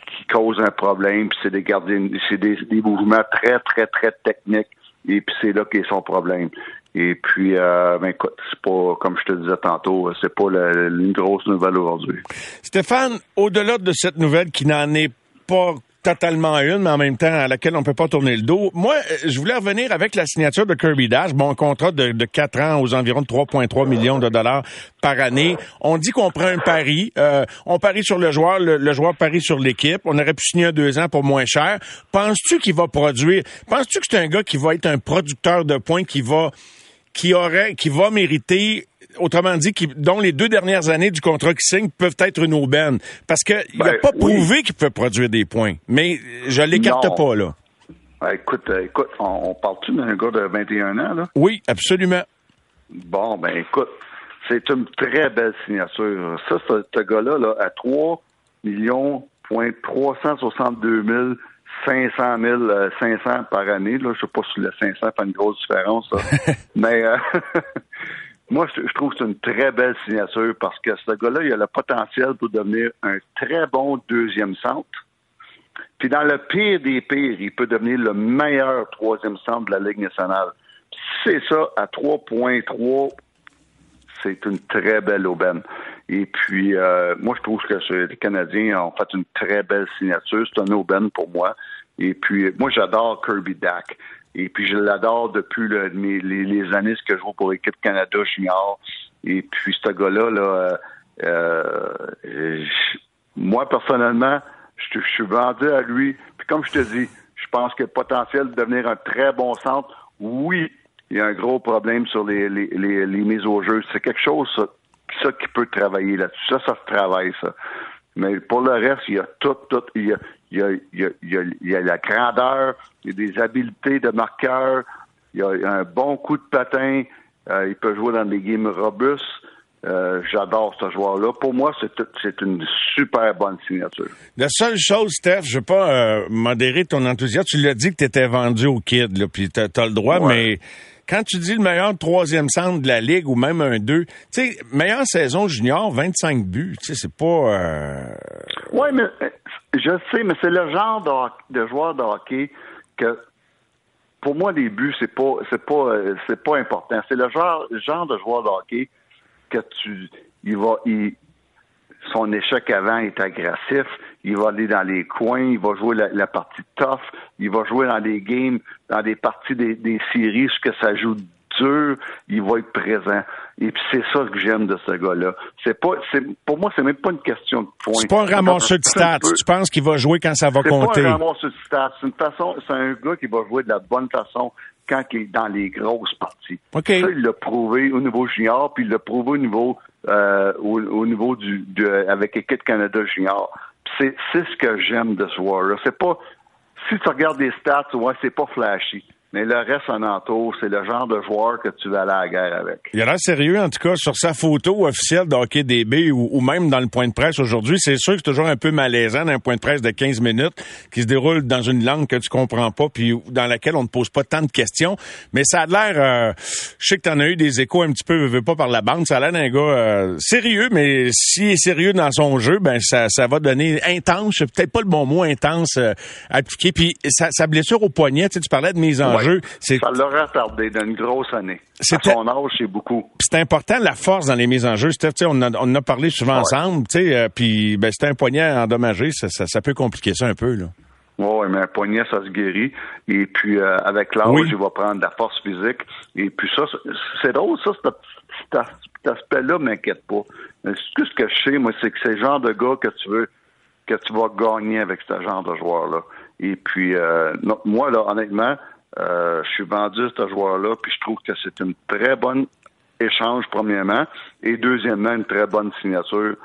qui causent un problème, puis c'est des gardiens, c'est des, mouvements très, très, très techniques, et puis c'est là qu'est son problème. Et puis, euh, ben écoute, c'est pas, comme je te disais tantôt, c'est pas une grosse nouvelle aujourd'hui. Stéphane, au-delà de cette nouvelle qui n'en est pas totalement une, mais en même temps à laquelle on peut pas tourner le dos. Moi, euh, je voulais revenir avec la signature de Kirby Dash, bon contrat de, de 4 ans aux environs de 3,3 millions de dollars par année. On dit qu'on prend un pari, euh, on parie sur le joueur, le, le joueur parie sur l'équipe. On aurait pu signer deux ans pour moins cher. Penses-tu qu'il va produire? Penses-tu que c'est un gars qui va être un producteur de points, qui va qui aurait, qui va mériter, autrement dit, qui, dont les deux dernières années du contrat qu'il signe peuvent être une aubaine. Parce qu'il n'a Ben, pas oui. prouvé qu'il peut produire des points. Mais je l'écarte pas, là. Euh, écoute, euh, écoute, on, on parle-tu d'un gars de 21 ans, là? Oui, absolument. Bon, ben écoute, c'est une très belle signature. Ça, ce, ce gars-là, là, à 3 millions, point 362 000, 500 000, euh, 500 par année, là, je sais pas si le 500 fait une grosse différence, là. [LAUGHS] mais euh, [LAUGHS] moi, je, trouve que c'est une très belle signature parce que ce gars-là, il a le potentiel pour devenir un très bon deuxième centre. Puis dans le pire des pires, il peut devenir le meilleur troisième centre de la Ligue nationale. C'est ça, à 3.3, c'est une très belle aubaine. Et puis, euh, moi, je trouve que les Canadiens ont fait une très belle signature. C'est une aubaine pour moi. Et puis, moi, j'adore Kirby Dak. Et puis, je l'adore depuis le- les, les années que je joue pour l'équipe Canada junior. Et puis, ce gars-là, là, euh, euh, moi, personnellement, je, suis vendu à lui. Puis, comme je te dis, je pense a le potentiel de devenir un très bon centre. Oui, il y a un gros problème sur les, les, les, les mises au jeu. C'est quelque chose, ça, ça qui peut travailler là-dessus. Ça, ça se travaille, ça. Mais pour le reste, il y a tout, tout. Il y a, il y a, il y a, il y a, il y a la grandeur, il y a des habiletés de marqueur, il y a un bon coup de patin, euh, il peut jouer dans des games robustes. Euh, j'adore ce joueur-là. Pour moi, c'est une super bonne signature. La seule chose, Steph, je veux pas euh, modérer ton enthousiasme. Tu l'as dit que tu étais vendu au kid, là, puis tu as, le droit, mais quand tu dis le meilleur troisième centre de la ligue ou même un deux, tu sais, meilleure saison junior, 25 buts, tu sais, c'est pas. Euh... Oui, mais je sais, mais c'est le genre de, joueur de hockey que pour moi, les buts, c'est pas c'est pas c'est pas important. C'est le genre, genre de joueur de hockey que tu, il va, il, son échec avant est agressif, il va aller dans les coins, il va jouer la, partie tough, il va jouer dans des games, dans des parties des, des séries, ce que ça joue dur, il va être présent. Et puis c'est ça que j'aime de ce gars-là. C'est pas, c'est, pour moi, c'est même pas une question de points. C'est pas un ramasseur de stats. Tu penses qu'il va jouer quand ça va compter? C'est pas un ramasseur de stats. C'est une façon, c'est un gars qui va jouer de la bonne façon quand il est dans les grosses parties. Ça, il l'a prouvé au niveau junior, puis il l'a prouvé au niveau euh, au, niveau du avec l'équipe Canada junior. C'est c'est ce que j'aime de ce joueur-là. C'est pas si tu regardes les stats, ouais, c'est pas flashy. Mais le reste en entour, c'est le genre de joueur que tu vas aller à la guerre avec. Il a l'air sérieux, en tout cas, sur sa photo officielle de Hockey DB ou, ou même dans le point de presse aujourd'hui. C'est sûr que c'est toujours un peu malaisant d'un point de presse de 15 minutes qui se déroule dans une langue que tu comprends pas puis dans laquelle on ne pose pas tant de questions. Mais ça a l'air, euh, je sais que tu en as eu des échos un petit peu, veux pas par la bande. Ça a l'air d'un gars euh, sérieux, mais s'il est sérieux dans son jeu, ben ça, ça va donner intense, peut-être pas le bon mot intense euh, appliqué. Puis sa, sa, blessure au poignet, tu, sais, tu parlais de mise en ça l'aurait tardé d'une grosse année. À son âge, c'est beaucoup. C'est important la force dans les mises en jeu. on, a, on a parlé souvent ensemble, euh, puis ben, c'était un poignet endommagé, ça, ça, peut compliquer ça un peu. Là. Oui, mais un poignet, ça se guérit. Et puis, euh, avec l'âge, il va prendre de la force physique. Et puis ça, c'est drôle, ça, cet, aspect-là m'inquiète pas. Tout ce que je sais, moi, c'est que c'est le genre de gars que tu veux, que tu vas gagner avec ce genre de joueur-là. Et puis, euh, moi, là, honnêtement, euh, je suis vendu ce joueur-là, puis je trouve que c'est une très bonne échange, premièrement, et deuxièmement, une très bonne signature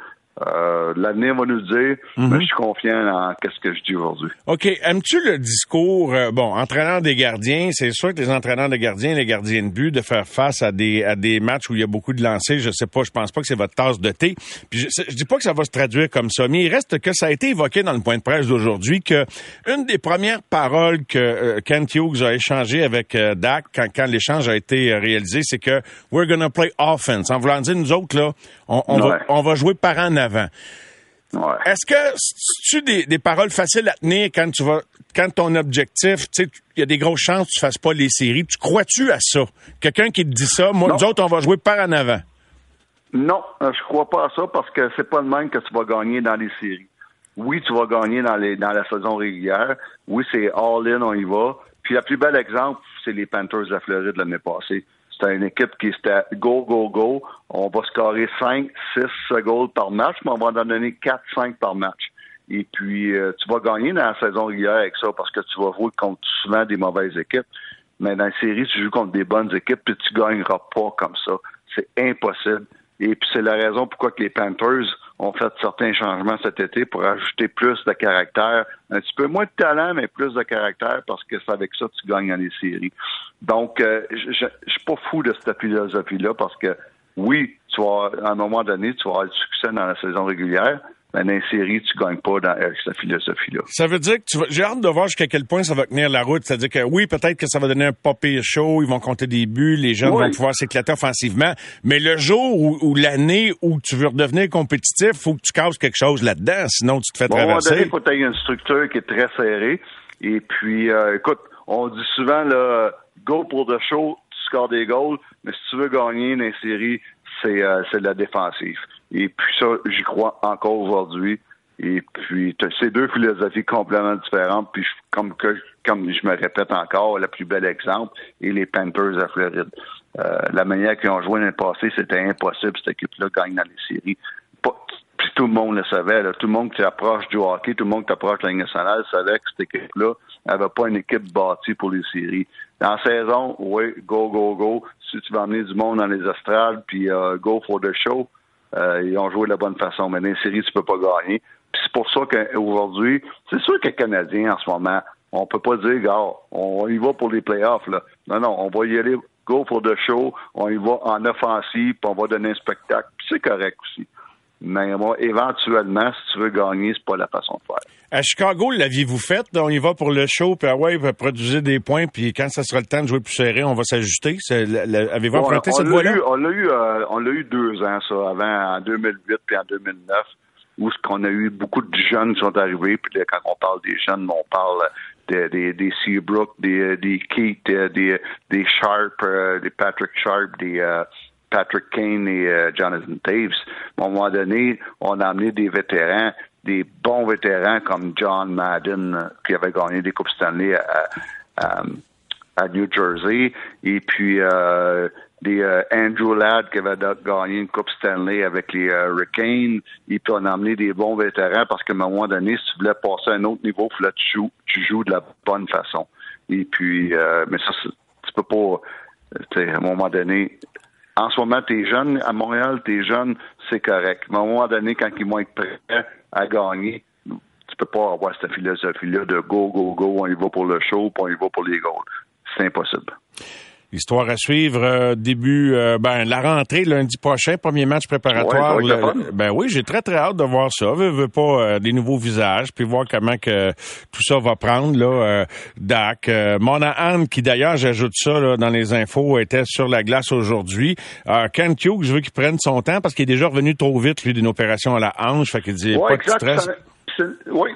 euh, L'avenir va nous le dire, mais mhm. je suis confiant en ce que je dis aujourd'hui. OK. Aimes-tu le discours, euh, bon, entraîneur des gardiens, c'est sûr que les entraîneurs de gardiens, les gardiens de but, de faire face à des à des matchs où il y a beaucoup de lancers, je sais pas, je pense pas que c'est votre tasse de thé. Puis je, je dis pas que ça va se traduire comme ça, mais il reste que ça a été évoqué dans le point de presse d'aujourd'hui que une des premières paroles que euh, Kent Hughes a échangé avec euh, Dak quand, quand l'échange a été réalisé, c'est que we're gonna play offense. En voulant dire, nous autres, là, on, on, va, on va jouer par en avant. Est-ce que c'est-tu des, des, paroles faciles à tenir quand tu vas quand ton objectif, tu sais, il y a des grosses chances que tu fasses pas les séries. Tu crois-tu à ça? Quelqu'un qui te dit ça, moi, nous autres, on va jouer par en avant. Non, euh, je crois pas à ça parce que c'est pas le même que tu vas gagner dans les séries. Oui, tu vas gagner dans les dans la saison régulière. Oui, c'est all-in, on y va. Puis le plus bel exemple, c'est les Panthers de la Floride l'année passée. C'était une équipe qui était go, go, go. On va scorer 5, 6 goals par match, mais on va en donner 4, 5 par match. Et puis, euh, tu vas gagner dans la saison régulière avec ça parce que tu vas jouer contre souvent des mauvaises équipes. Mais dans la série, tu joues contre des bonnes équipes puis tu gagneras pas comme ça. C'est impossible. Et puis, c'est la raison pourquoi que les Panthers ont fait certains changements cet été pour ajouter plus de caractère, un petit peu moins de talent, mais plus de caractère parce que c'est avec ça que tu gagnes dans les séries. Donc, euh, je ne suis pas fou de cette philosophie-là parce que oui, tu vas, à un moment donné, tu vas avoir du succès dans la saison régulière, mais dans les séries, tu gagnes pas dans, avec cette philosophie-là. Ça veut dire que tu vas, j'ai hâte de voir jusqu'à quel point ça va tenir la route. C'est-à-dire que oui, peut-être que ça va donner un papier chaud, ils vont compter des buts, les jeunes vont pouvoir s'éclater offensivement, mais le jour ou, l'année où tu veux redevenir compétitif, faut que tu casses quelque chose là-dedans, sinon tu te fais traverser. il faut que tu aies une structure qui est très serrée. Et puis, euh, écoute, on dit souvent, là, go pour the show, tu scores des goals, mais si tu veux gagner dans les séries, c'est, euh, de la défensive. Et puis ça, j'y crois encore aujourd'hui. Et puis, ces deux philosophies complètement différentes. Puis, comme que, comme je me répète encore, le plus bel exemple est les Panthers à Floride. Euh, la manière qu'ils ont joué l'année passée, c'était impossible. Cette équipe-là gagne dans les séries. puis tout le monde le savait. Tout le monde qui approche du hockey, tout le monde qui approche de la nationale savait que cette équipe-là n'avait pas une équipe bâtie pour les séries. Dans la saison, oui, go, go, go. Si tu veux emmener du monde dans les astrales, puis euh, go for the show, euh, ils ont joué de la bonne façon. Mais dans les séries, tu peux pas gagner. Puis c'est pour ça qu'aujourd'hui, c'est sûr que les Canadiens, en ce moment, on peut pas dire, gars, on y va pour les playoffs. Là. Non, non, on va y aller go for the show, on y va en offensive, puis on va donner un spectacle, c'est correct aussi. Mais moi, éventuellement, si tu veux gagner, c'est pas la façon de faire. À Chicago, l'aviez-vous fait? On y va pour le show, puis ah ouais, va produire des points, puis quand ça sera le temps de jouer plus serré, on va s'ajuster. Avez-vous emprunté cette voie-là? On l'a eu, euh, on eu deux ans, ça, avant, en 2008 puis en 2009, où ce qu'on a eu beaucoup de jeunes qui sont arrivés, puis quand on parle des jeunes, on parle des, des, des Seabrook, des, des Keith, des, des Sharp, euh, des Patrick Sharp, des Patrick Kane et euh, Jonathan Taves. À un moment donné, on a amené des vétérans, des bons vétérans comme John Madden, euh, qui avait gagné des Coupes Stanley à, New Jersey, et puis euh, des Andrew Ladd qui avait gagné une Coupe Stanley avec les Hurricanes, et puis on a amené des bons vétérans parce qu'à un moment donné, si tu voulais passer à un autre niveau, il tu joues, tu joues de la bonne façon. Et puis, mais ça, tu peux pas, à un moment donné, en ce moment, t'es jeune. À Montréal, t'es jeune, c'est correct. Mais à un moment donné, quand ils vont être prêts à gagner, tu peux pas avoir cette philosophie-là de go, go, go, on y va pour le show, puis on y va pour les goals. C'est impossible. Histoire à suivre euh, début euh, ben la rentrée lundi prochain, premier match préparatoire. ben oui, j'ai très très hâte de voir ça. Veux, veux pas euh, des nouveaux visages, puis voir comment que tout ça va prendre là. Dak, Monahan qui d'ailleurs j'ajoute ça là, dans les infos était sur la glace aujourd'hui. Ken Hughes, je veux qu'il prenne son temps parce qu'il est déjà revenu trop vite lui d'une opération à la hanche, fait qu'il dit pas de stress. Oui,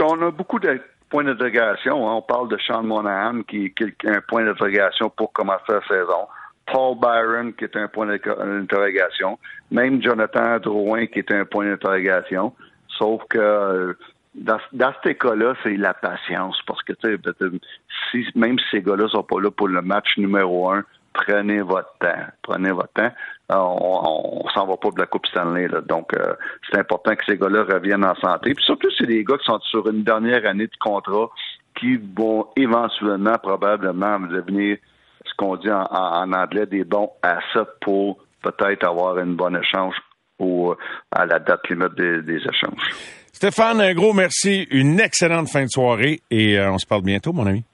on a beaucoup de point d'interrogation. Hein. On parle de Sean Monahan qui, est un point d'interrogation pour commencer la saison. Paul Byron qui est un point d'interrogation. Même Jonathan Drouin qui est un point d'interrogation. Sauf que euh, dans, dans cas-là, c'est la patience. Parce que même si ces gars-là sont pas là pour le match numéro un, prenez votre temps. Prenez votre temps. Euh, on, s'en va pas de la Coupe Stanley. Là. Donc, euh, c'est important que ces gars-là reviennent en santé. Puis surtout, c'est des gars qui sont sur une dernière année de contrat qui vont éventuellement, probablement, devenir ce qu'on dit en, anglais des bons assets pour peut-être avoir une bonne échange au, à la date limite des, des échanges. Stéphane, un gros merci. Une excellente fin de soirée et euh, on se parle bientôt, mon ami.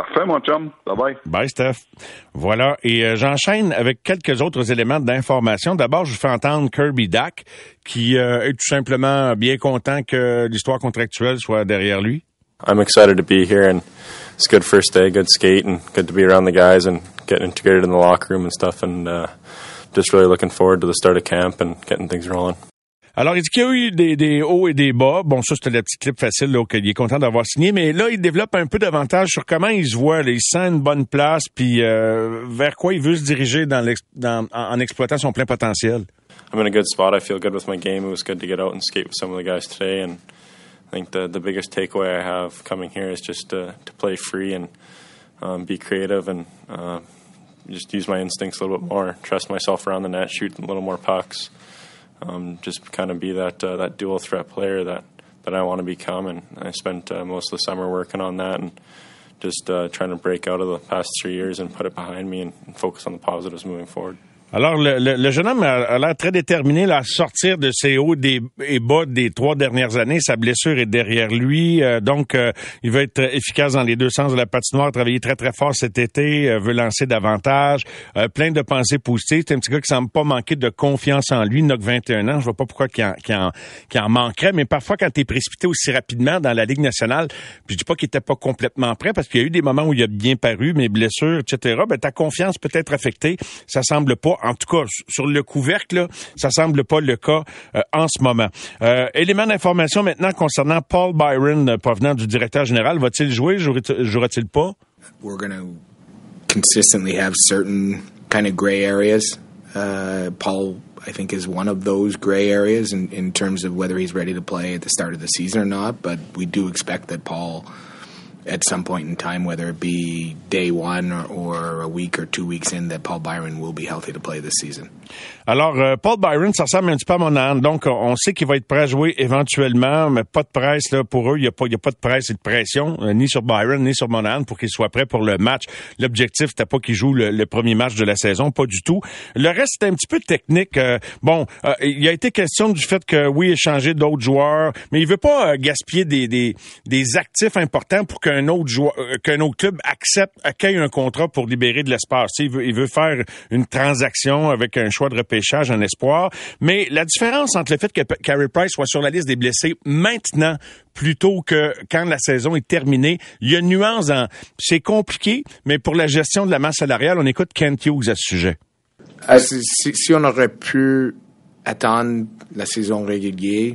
Parfait, mon chum. Bye bye. Bye, Steph. Voilà. Et euh, j'enchaîne avec quelques autres éléments d'information. D'abord, je vous fais entendre Kirby Dack, qui euh, est tout simplement bien content que l'histoire contractuelle soit derrière lui. I'm excited to be here and it's good first day, good skate and good to be around the guys and get integrated in the locker room and stuff and uh, just really looking forward to the start of camp and getting things rolling. Alors, il dit qu'il y a eu des, des, hauts et des bas. Bon, ça, c'était le petit clip facile, qu'il est content d'avoir signé. Mais là, il développe un peu davantage sur comment il se voit. Là. Il sent une bonne place, puis euh, vers quoi il veut se diriger dans, dans en, en exploitant son plein potentiel. I'm in a good spot. I feel good with my game. It was good to get out and skate with some of the guys today. And I think the, the biggest takeaway I have coming here is just to, to play free and um, be creative and uh, just use my instincts a little bit more. Trust myself around the net, shoot a little more pucks. Um, just kind of be that uh, that dual threat player that that I want to become. And I spent uh, most of the summer working on that and just uh, trying to break out of the past three years and put it behind me and, and focus on the positives moving forward. Alors, le, le, jeune homme a, l'air très déterminé à sortir de ses hauts et bas des trois dernières années. Sa blessure est derrière lui. Euh, donc, euh, il veut être efficace dans les deux sens de la patinoire, travailler très, très fort cet été, euh, veut lancer davantage, plein de pensées positives. C'est un petit gars qui semble pas manquer de confiance en lui. Il n'a que 21 ans. Je vois pas pourquoi qu'il en, en, en, manquerait. Mais parfois, quand tu es précipité aussi rapidement dans la Ligue nationale, puis je dis pas qu'il était pas complètement prêt, parce qu'il y a eu des moments où il a bien paru, mais blessures, etc., ben, ta confiance peut être affectée. Ça semble pas en tout cas, sur le couvercle, ça semble pas le cas euh, en ce moment. Euh, élément d'information maintenant concernant Paul Byron, euh, provenant du directeur général. Va-t-il jouer? Jouera-t-il pas? We're to consistently have certain kind of gray areas. Uh, Paul, I think, is one of those gray areas in, in terms of whether he's ready to play at the start of the season or not. But we do expect that Paul at some point in time, whether it be day one or, or, a week or two weeks in, that Paul Byron will be healthy to play this season. Alors, euh, Paul Byron, ça ressemble un petit peu à mon âne. Donc, on sait qu'il va être prêt à jouer éventuellement, mais pas de presse là, pour eux. Il n'y a, pas, a pas de presse et de pression, euh, ni sur Byron, ni sur Monahan, pour qu'il soit prêt pour le match. L'objectif, c'était pas qu'il joue le, premier match de la saison, pas du tout. Le reste, c'est un petit peu technique. Euh, bon, il a été question du fait que, oui, échanger d'autres joueurs, mais il veut pas gaspiller des, des, des actifs importants pour qu'un autre joueur, euh, qu'un autre club accepte, accueille un contrat pour libérer de l'espace. Il veut, il veut faire une transaction avec un choix de repêchage en espoir. Mais la différence entre le fait que Carey Price soit sur la liste des blessés maintenant plutôt que quand la saison est terminée, il y a une nuance c'est compliqué, mais pour la gestion de la masse salariale, on écoute Kent Hughes à ce sujet. Ah, si, si, on aurait pu attendre la saison régulière,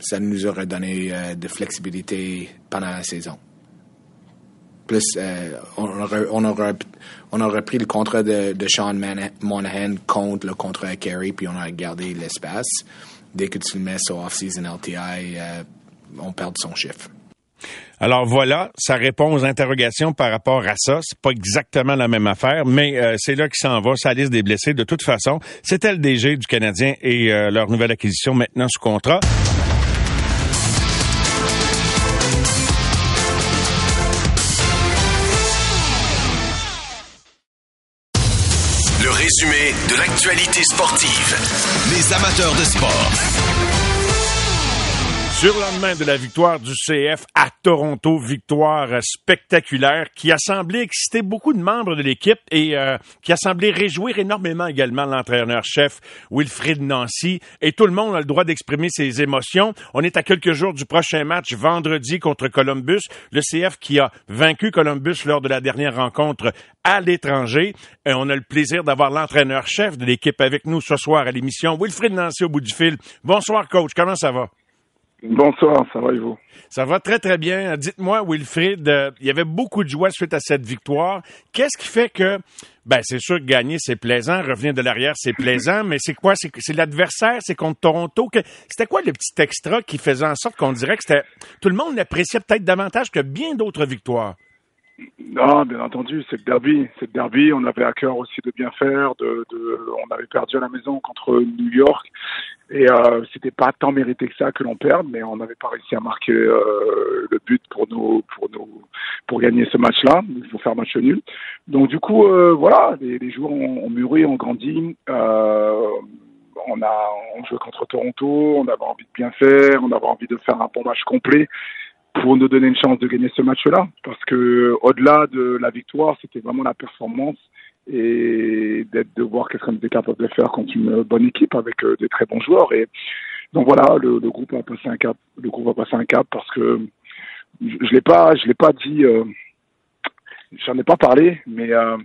ça nous aurait donné euh, de flexibilité pendant la saison. Plus, euh, on, aurait, on, aurait, on, aurait, pris le contrat de, Sean Monahan contre le contrat à Carey, puis on aurait gardé l'espace. Dès que tu le mets sur off-season LTI, euh, on perd son chiffre. Alors voilà, ça répond aux interrogations par rapport à ça. C'est pas exactement la même affaire, mais euh, c'est là qu'il s'en va, sa liste des blessés. De toute façon, c'était le DG du Canadien et leur nouvelle acquisition maintenant sous contrat. Résumé de l'actualité sportive. Les amateurs de sport. Sur le lendemain de la victoire du CF à Toronto, victoire spectaculaire qui a semblé exciter beaucoup de membres de l'équipe et euh, qui a semblé réjouir énormément également l'entraîneur-chef Wilfrid Nancy. Et tout le monde a le droit d'exprimer ses émotions. On est à quelques jours du prochain match vendredi contre Columbus. Le CF qui a vaincu Columbus lors de la dernière rencontre à l'étranger. Et on a le plaisir d'avoir l'entraîneur-chef de l'équipe avec nous ce soir à l'émission. Wilfrid Nancy au bout du fil. Bonsoir coach, comment ça va? Bonsoir, ça va et vous? Ça va très très bien. Dites-moi, Wilfried, euh, il y avait beaucoup de joie suite à cette victoire. Qu'est-ce qui fait que, ben c'est sûr que gagner c'est plaisant, revenir de l'arrière c'est [LAUGHS] plaisant, mais c'est quoi? C'est l'adversaire, c'est contre Toronto. C'était quoi le petit extra qui faisait en sorte qu'on dirait que c'était tout le monde l'appréciait peut-être davantage que bien d'autres victoires? Non, bien entendu, c'est le derby. C'est le derby. On avait à cœur aussi de bien faire. On avait perdu à la maison contre New York. Et euh, c'était pas tant mérité que ça que l'on perde, mais on n'avait pas réussi à marquer euh, le but pour nous, pour nous, pour gagner ce match-là. Il faut faire match nul. Donc du coup, euh, voilà, les, les, joueurs ont, ont, mûri, ont grandi. Euh, on a, on jouait contre Toronto, on avait envie de bien faire, on avait envie de faire un bon match complet pour nous donner une chance de gagner ce match-là. Parce que au-delà de la victoire, c'était vraiment la performance et d'être de voir qu'est-ce qu'on était capable de faire contre une bonne équipe avec euh, des très bons joueurs. Et donc voilà, le, le, groupe a passé un cap. Le groupe a passé un cap parce que je, l'ai pas, je l'ai pas dit, euh, j'en ai pas parlé, mais euh,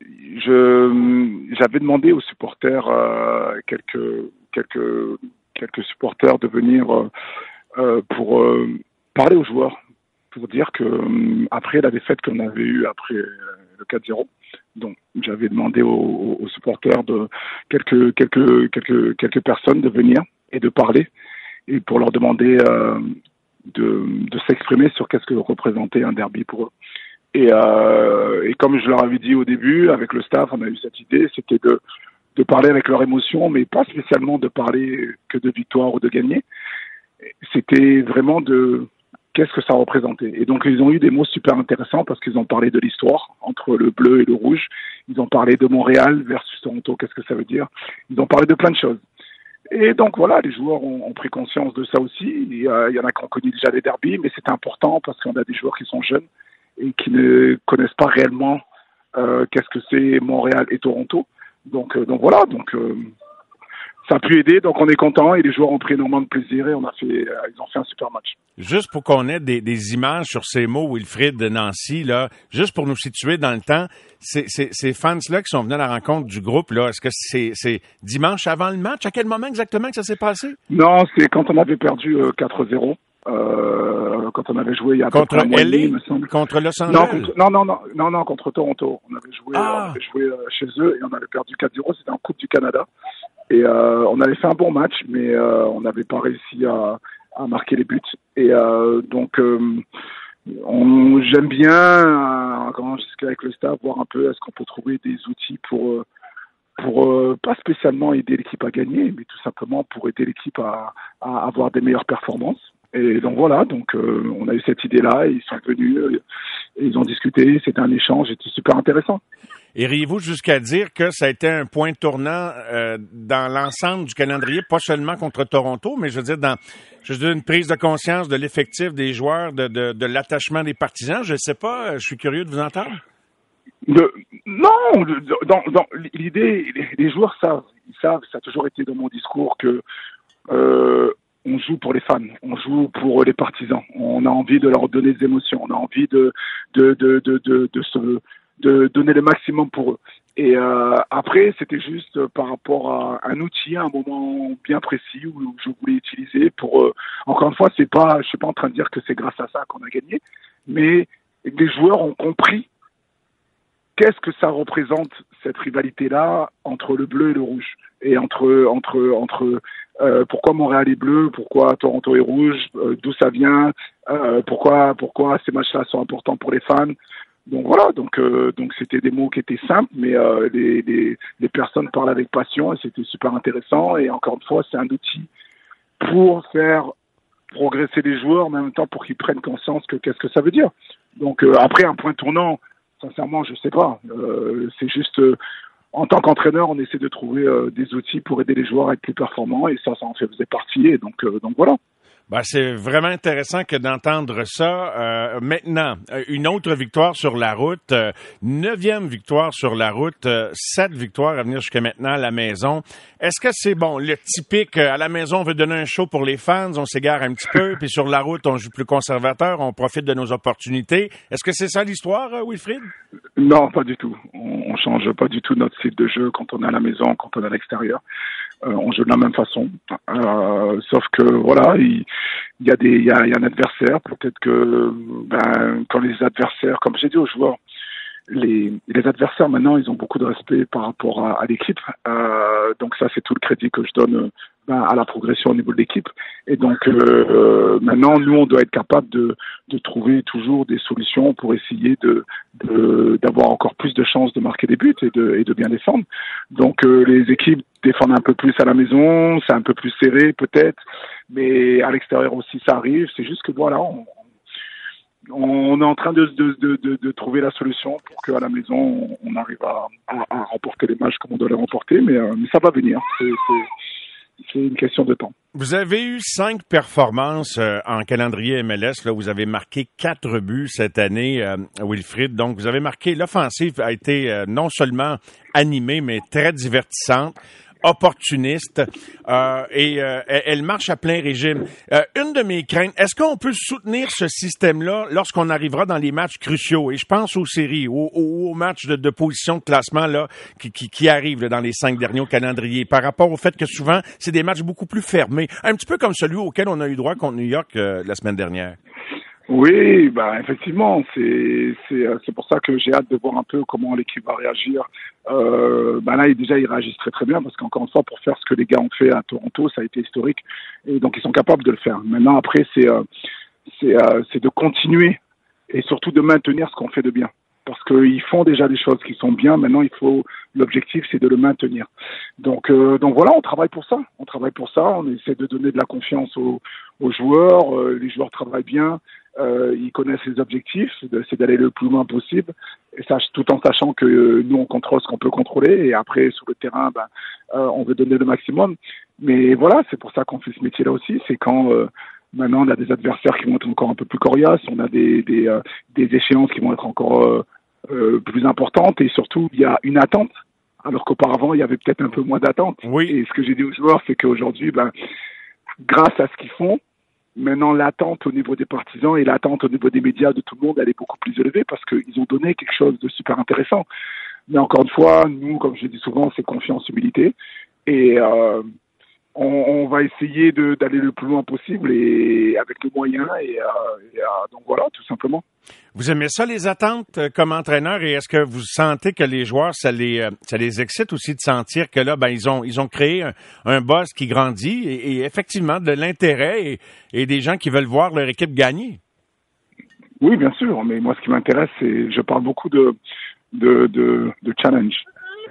je j'avais demandé aux supporters euh, quelques quelques quelques supporters de venir euh, pour euh, parler aux joueurs, pour dire que euh, après la défaite qu'on avait eue après le 4-0, donc j'avais demandé aux, aux, supporters de quelques quelques quelques quelques personnes de venir et de parler et pour leur demander euh, de, de s'exprimer sur qu'est-ce que représentait un derby pour eux. Et, euh, et comme je leur avais dit au début, avec le staff, on a eu cette idée, c'était de de parler avec leur émotion, mais pas spécialement de parler que de victoire ou de gagner, c'était vraiment de qu'est-ce que ça représentait. Et donc ils ont eu des mots super intéressants parce qu'ils ont parlé de l'histoire entre le bleu et le rouge. Ils ont parlé de Montréal versus Toronto, qu'est-ce que ça veut dire. Ils ont parlé de plein de choses. Et donc voilà, les joueurs ont, pris conscience de ça aussi. Il y, en a qui ont connu déjà des derbies, mais c'est important parce qu'on a des joueurs qui sont jeunes et qui ne connaissent pas réellement euh, qu'est-ce que c'est Montréal et Toronto. Donc, euh, donc voilà, donc euh, ça a pu aider, donc on est content et les joueurs ont pris énormément de plaisir et on a fait, euh, ils ont fait un super match. Juste pour qu'on ait des, des, images sur ces mots, Wilfried de Nancy, là, juste pour nous situer dans le temps, ces, ces, ces fans-là qui sont venus à la rencontre du groupe, là, est-ce que c'est dimanche avant le match? À quel moment exactement que ça s'est passé? Non, c'est quand on avait perdu euh, 4-0. Euh, quand on avait joué il y a contre mois LA, demi, me semble. contre Los Angeles? Non, non, non, non, non, contre Toronto. On avait joué, Ah. on avait joué euh, chez eux et on avait perdu 4-0. C'était en Coupe du Canada. Et euh, on avait fait un bon match, mais euh, on n'avait pas réussi à, à, marquer les buts. Et euh, donc, on, j'aime bien, quand je avec le staff, voir un peu est-ce qu'on peut trouver des outils pour, pour euh, pas spécialement aider l'équipe à gagner, mais tout simplement pour aider l'équipe à, à avoir des meilleures performances. Et donc voilà, donc euh, on a eu cette idée-là, ils sont venus, ils ont discuté, c'était un échange, c'était super intéressant. Iriez-vous jusqu'à dire que ça a été un point tournant euh, dans l'ensemble du calendrier, pas seulement contre Toronto, mais je veux dire dans une prise de conscience de l'effectif des joueurs, de, l'attachement des partisans? Je ne sais pas, je suis curieux de vous entendre. Non, dans l'idée, les joueurs savent, ils savent, ça a toujours été dans mon discours que euh, on joue pour les fans, on joue pour les partisans. On a envie de leur donner des émotions, on a envie de de de de, de, se, de donner le maximum pour eux. Et euh, après, c'était juste par rapport à un outil, à un moment bien précis où je voulais utiliser pour. Euh, encore une fois, c'est pas, je suis pas en train de dire que c'est grâce à ça qu'on a gagné, mais les joueurs ont compris qu'est-ce que ça représente cette rivalité-là entre le bleu et le rouge et entre entre entre euh, pourquoi Montréal est bleu, pourquoi Toronto est rouge, euh, d'où ça vient, euh, pourquoi pourquoi ces matchs-là sont importants pour les fans. Donc voilà, donc donc c'était des mots qui étaient simples, mais les, les, les personnes parlent avec passion et c'était super intéressant. Et encore une fois, c'est un outil pour faire progresser les joueurs, en même temps pour qu'ils prennent conscience que qu'est-ce que ça veut dire. Donc après un point tournant, sincèrement, je sais pas. c'est juste en tant qu'entraîneur, on essaie de trouver euh, des outils pour aider les joueurs à être plus performants et ça, ça en faisait partie. Et donc, euh, donc voilà. Ben, c'est vraiment intéressant que d'entendre ça. Euh, maintenant, une autre victoire sur la route, neuvième victoire sur la route, sept victoires à venir jusqu'à maintenant à la maison. Est-ce que c'est bon, le typique, à la maison, on veut donner un show pour les fans, on s'égare un petit peu, [LAUGHS] puis sur la route, on joue plus conservateur, on profite de nos opportunités. Est-ce que c'est ça l'histoire, Wilfried? Non, pas du tout. On, on change pas du tout notre style de jeu quand on est à la maison, quand on est à l'extérieur. Euh, on joue de la même façon. Euh, sauf que voilà, il, y a des, il y a, il y a un adversaire. Peut-être que ben, quand les adversaires, comme j'ai dit aux joueurs, les, les adversaires maintenant, ils ont beaucoup de respect par rapport à, à l'équipe. Euh, donc ça, c'est tout le crédit que je donne ben, à la progression au niveau de l'équipe. Et donc euh, maintenant, nous, on doit être capable de, de trouver toujours des solutions pour essayer de d'avoir encore plus de chances de marquer des buts et de, et de bien défendre. Donc euh, les équipes défendent un peu plus à la maison, c'est un peu plus serré peut-être, mais à l'extérieur aussi ça arrive. C'est juste que voilà, on, on est en train de, trouver la solution pour qu'à la maison, on, arrive à, remporter les matchs comme on doit les remporter, mais, euh, ça va venir. C'est une question de temps. Vous avez eu cinq performances euh, en calendrier MLS. Là, vous avez marqué quatre buts cette année, euh, Wilfried. Donc, vous avez marqué. L'offensive a été non seulement animée, mais très divertissante opportuniste euh, et euh, elle marche à plein régime. Euh, une de mes craintes, est-ce qu'on peut soutenir ce système-là lorsqu'on arrivera dans les matchs cruciaux? Et je pense aux séries, aux, aux matchs de, de, position de classement là qui, qui, qui arrivent là, dans les cinq derniers au calendrier, par rapport au fait que souvent, c'est des matchs beaucoup plus fermés, un petit peu comme celui auquel on a eu droit contre New York la semaine dernière. Oui, bah effectivement, c'est c'est euh, c'est pour ça que j'ai hâte de voir un peu comment l'équipe va réagir. Euh, bah là, déjà, ils réagissent très très bien parce qu'encore une fois, pour faire ce que les gars ont fait à Toronto, ça a été historique et donc ils sont capables de le faire. Maintenant, après, c'est euh, c'est euh, c'est de continuer et surtout de maintenir ce qu'on fait de bien parce qu'ils font déjà des choses qui sont bien. Maintenant, il faut l'objectif, c'est de le maintenir. Donc, euh, donc voilà, on travaille pour ça. On travaille pour ça. On essaie de donner de la confiance aux, aux joueurs. Euh, les joueurs travaillent bien. Euh, ils connaissent les objectifs, c'est d'aller le plus loin possible, et ça, tout en sachant que euh, nous on contrôle ce qu'on peut contrôler, et après sur le terrain, ben, euh, on veut donner le maximum. Mais voilà, c'est pour ça qu'on fait ce métier-là aussi, c'est quand maintenant on a des adversaires qui vont être encore un peu plus coriaces, on a des des, des échéances qui vont être encore plus importantes, et surtout il y a une attente. Alors qu'auparavant, il y avait peut-être un peu moins d'attente. Oui. Et ce que j'ai dit aux joueurs, c'est qu'aujourd'hui, ben, grâce à ce qu'ils font, Maintenant, l'attente au niveau des partisans et l'attente au niveau des médias de tout le monde, elle est beaucoup plus élevée parce qu'ils ont donné quelque chose de super intéressant. Mais encore une fois, nous, comme je dis souvent, c'est confiance, humilité. Et euh, on, on, va essayer d'aller le plus loin possible et avec les moyens. Et, euh, et euh, donc voilà, tout simplement. Vous aimez ça, les attentes euh, comme entraîneur, et est-ce que vous sentez que les joueurs, ça les, ça les excite aussi de sentir que là, ben, ils ont, ils ont créé un, un boss qui grandit et, et effectivement de l'intérêt et, et, des gens qui veulent voir leur équipe gagner? Oui, bien sûr, mais moi, ce qui m'intéresse, c'est, je parle beaucoup de, de, de, de challenge.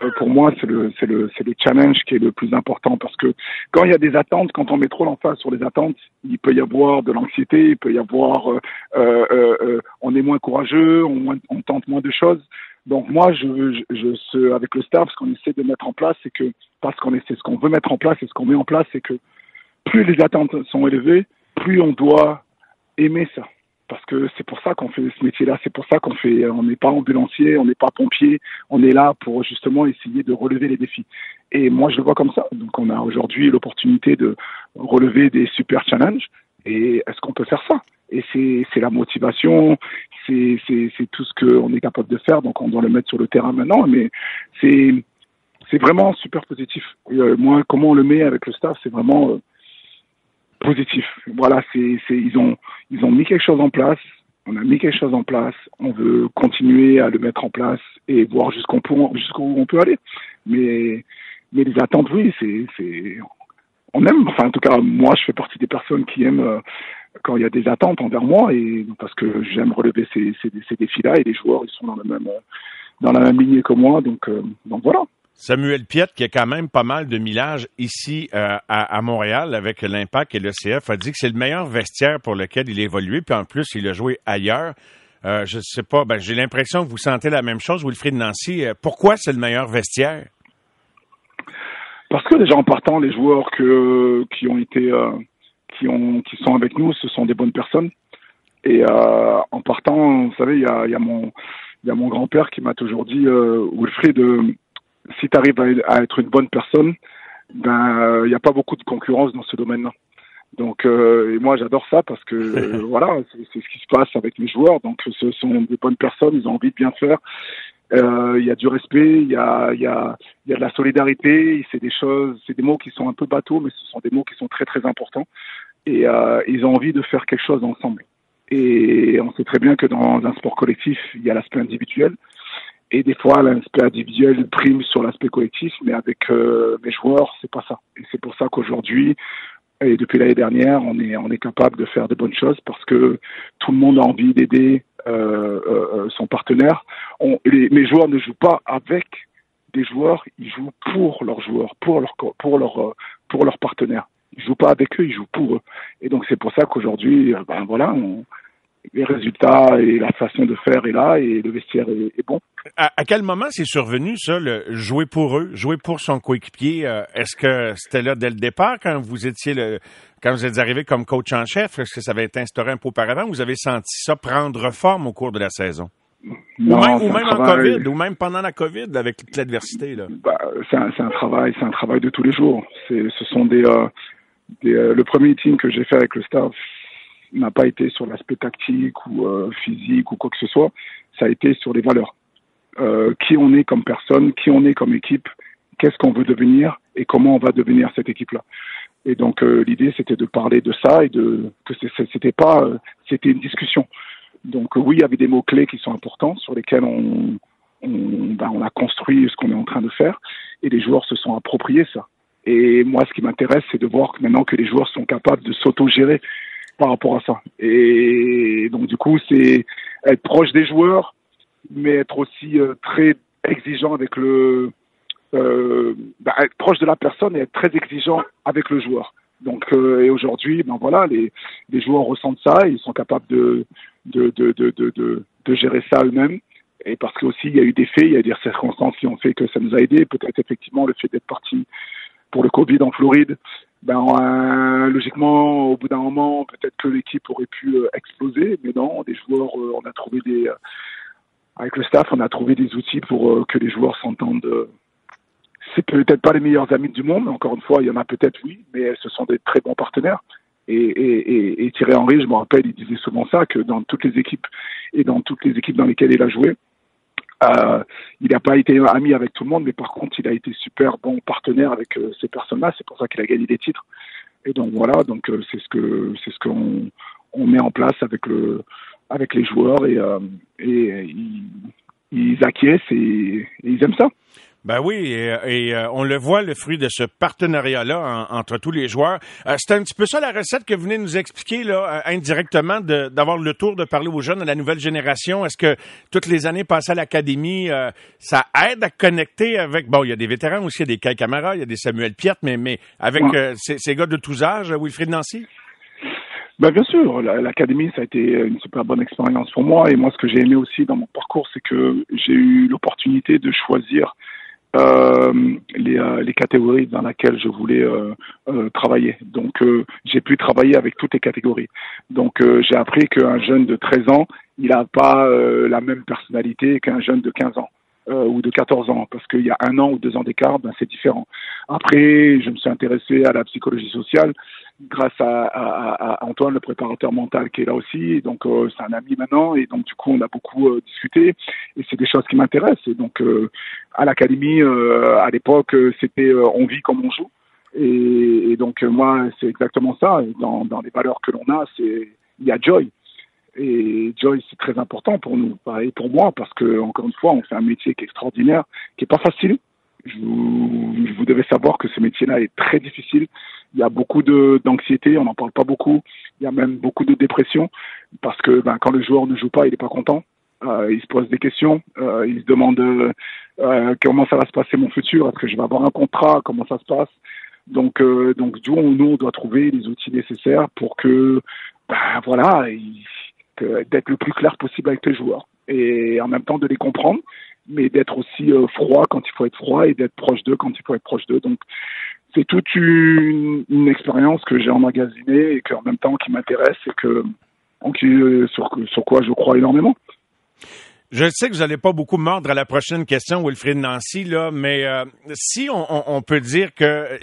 Euh, pour moi, c'est le, le, le challenge qui est le plus important parce que quand il y a des attentes, quand on met trop l'emphase sur les attentes, il peut y avoir de l'anxiété, il peut y avoir, euh, euh, euh, on est moins courageux, on, on, tente moins de choses. Donc moi, je, je, ce, avec le staff, ce qu'on essaie de mettre en place, c'est que parce qu'on essaie, ce qu'on veut mettre en place et ce qu'on met en place, c'est que plus les attentes sont élevées, plus on doit aimer ça. Parce que c'est pour ça qu'on fait ce métier-là, c'est pour ça qu'on fait, on n'est pas ambulancier, on n'est pas pompier, on est là pour justement essayer de relever les défis. Et moi, je le vois comme ça. Donc, on a aujourd'hui l'opportunité de relever des super challenges. Et est-ce qu'on peut faire ça? Et c'est la motivation, c'est tout ce qu'on est capable de faire. Donc, on doit le mettre sur le terrain maintenant. Mais c'est vraiment super positif. Euh, moi, comment on le met avec le staff, c'est vraiment euh, positif. Voilà, c'est, ils ont, ils ont mis quelque chose en place. On a mis quelque chose en place. On veut continuer à le mettre en place et voir jusqu'où on peut, aller. Mais, mais les attentes, oui, c'est, c'est, on aime. Enfin, en tout cas, moi, je fais partie des personnes qui aiment euh, quand il y a des attentes envers moi et parce que j'aime relever ces, ces, défis-là et les joueurs, ils sont dans la même, dans la même lignée que moi. Donc, euh, donc voilà. Samuel Piette, qui a quand même pas mal de millage ici euh, à, Montréal avec l'Impact et le CF, a dit que c'est le meilleur vestiaire pour lequel il a évolué, puis en plus, il a joué ailleurs. Euh, je sais pas, ben, j'ai l'impression que vous sentez la même chose, Wilfried Nancy. Euh, pourquoi c'est le meilleur vestiaire? Parce que déjà en partant, les joueurs qui ont été, qui, ont, qui sont avec nous, ce sont des bonnes personnes. Et en partant, vous savez, il y a, y a mon, y a mon grand-père qui m'a toujours dit, Wilfried, si tu arrives à, être une bonne personne, ben il n'y a pas beaucoup de concurrence dans ce domaine-là. Donc euh, et moi j'adore ça parce que [LAUGHS] voilà c'est ce qui se passe avec les joueurs. Donc ce sont des bonnes personnes, ils ont envie de bien faire. Euh, il y a du respect, il y a il y a y a de la solidarité. C'est des choses, c'est des mots qui sont un peu bateaux, mais ce sont des mots qui sont très très importants. Et euh, ils ont envie de faire quelque chose ensemble. Et on sait très bien que dans un sport collectif, il y a l'aspect individuel, et des fois, l'aspect individuel prime sur l'aspect collectif, mais avec euh, mes joueurs, c'est pas ça. Et c'est pour ça qu'aujourd'hui, et depuis l'année dernière, on est on est capable de faire de bonnes choses parce que tout le monde a envie d'aider euh, euh, son partenaire. Les, mes joueurs ne jouent pas avec des joueurs, ils jouent pour leurs joueurs, pour leur pour leur pour leurs partenaires. Ils jouent pas avec eux, ils jouent pour eux. Et donc c'est pour ça qu'aujourd'hui, ben voilà, les résultats et la façon de faire est là et le vestiaire est, bon. À, quel moment c'est survenu ça, le jouer pour eux, jouer pour son coéquipier? Euh, Est-ce que c'était là dès le départ quand vous étiez le, quand vous êtes arrivé comme coach en chef? Est-ce que ça avait été instauré un peu auparavant? Ou vous avez senti ça prendre forme au cours de la saison? Non, ou même, en COVID, ou même pendant la COVID, avec toute l'adversité. Bah, c'est un, un, travail, c'est un travail de tous les jours. Ce sont des, euh, des euh, le premier team que j'ai fait avec le staff, n'a pas été sur l'aspect tactique ou euh, physique ou quoi que ce soit, ça a été sur les valeurs. Euh, qui on est comme personne, qui on est comme équipe, qu'est-ce qu'on veut devenir et comment on va devenir cette équipe-là. Et donc euh, l'idée c'était de parler de ça et de que c'était pas c'était une discussion. Donc oui, il y avait des mots clés qui sont importants sur lesquels on ben, on a construit ce qu'on est en train de faire et les joueurs se sont appropriés ça. Et moi, ce qui m'intéresse, c'est de voir maintenant que les joueurs sont capables de s'auto-gérer par rapport à ça. Et donc du coup, c'est être proche des joueurs, mais être aussi euh, très exigeant avec le, euh, bah, être proche de la personne et être très exigeant avec le joueur. Donc euh, et aujourd'hui, ben voilà, les, les joueurs ressentent ça, ils sont capables de de de de de, gérer ça eux-mêmes. Et parce que aussi il y a eu des faits, il y a des circonstances qui ont fait que ça nous a aidé. Peut-être effectivement le fait d'être parti pour le Covid en Floride, ben, euh, logiquement, au bout d'un moment, peut-être que l'équipe aurait pu euh, exploser, mais non, des joueurs, euh, on a trouvé des, avec le staff, on a trouvé des outils pour que les joueurs s'entendent. c'est peut-être pas les meilleurs amis du monde, encore une fois, il y en a peut-être oui, mais ce sont des très bons partenaires. Et, et, et Thierry Henry, je me rappelle, il disait souvent ça, que dans toutes les équipes et dans toutes les équipes dans lesquelles il a joué, euh, il n'a pas été ami avec tout le monde, mais par contre, il a été super bon partenaire avec euh, ces personnes-là. C'est pour ça qu'il a gagné des titres. Et donc voilà, donc euh, c'est ce que c'est ce qu'on on met en place avec le avec les joueurs et, et ils, ils acquiescent et ils aiment ça. Ben oui, et, euh, on le voit, le fruit de ce partenariat-là entre tous les joueurs. Euh, c'est un petit peu ça la recette que vous venez nous expliquer là, euh, indirectement, d'avoir le tour de parler aux jeunes, de la nouvelle génération. Est-ce que toutes les années passées à l'académie, ça aide à connecter avec... Bon, il y a des vétérans aussi, il y a des Kai Camara, il y a des Samuel Piette, mais, mais avec ces, ces, gars de tous âges, Wilfried Nancy? Ben bien sûr, l'académie ça a été une super bonne expérience pour moi et moi ce que j'ai aimé aussi dans mon parcours c'est que j'ai eu l'opportunité de choisir euh, les, euh, les, catégories dans lesquelles je voulais euh, travailler. Donc j'ai pu travailler avec toutes les catégories. Donc j'ai appris qu'un jeune de 13 ans, il n'a pas la même personnalité qu'un jeune de 15 ans. Euh, ou de 14 ans, parce qu'il y a un an ou deux ans d'écart, ben, c'est différent. Après, je me suis intéressé à la psychologie sociale grâce à, à, à Antoine, le préparateur mental, qui est là aussi. Donc, euh, c'est un ami maintenant, et donc du coup, on a beaucoup euh, discuté, et c'est des choses qui m'intéressent. Et donc, à l'académie, à l'époque, c'était on vit comme on joue. Et, et donc, moi, c'est exactement ça. Dans, dans les valeurs que l'on a, c'est il y a joy. Et Joy, c'est très important pour nous, et pour moi, parce que encore une fois, on fait un métier qui est extraordinaire, qui est pas facile. Je vous, vous devez savoir que ce métier-là est très difficile. Il y a beaucoup de d'anxiété, on n'en parle pas beaucoup. Il y a même beaucoup de dépression parce que ben, quand le joueur ne joue pas, il n'est pas content. Euh, il se pose des questions, euh, il se demande euh, comment ça va se passer mon futur, est-ce que je vais avoir un contrat, comment ça se passe? Donc, euh, donc nous, on doit trouver les outils nécessaires pour que, ben, voilà, il, d'être le plus clair possible avec les joueurs et en même temps de les comprendre, mais d'être aussi euh, froid quand il faut être froid et d'être proche d'eux quand il faut être proche d'eux. Donc c'est toute une, expérience que j'ai emmagasinée et qu'en même temps qui m'intéresse et que sur, sur quoi je crois énormément. Je sais que vous n'allez pas beaucoup mordre à la prochaine question, Wilfried Nancy, là, mais euh, si on, peut dire que euh,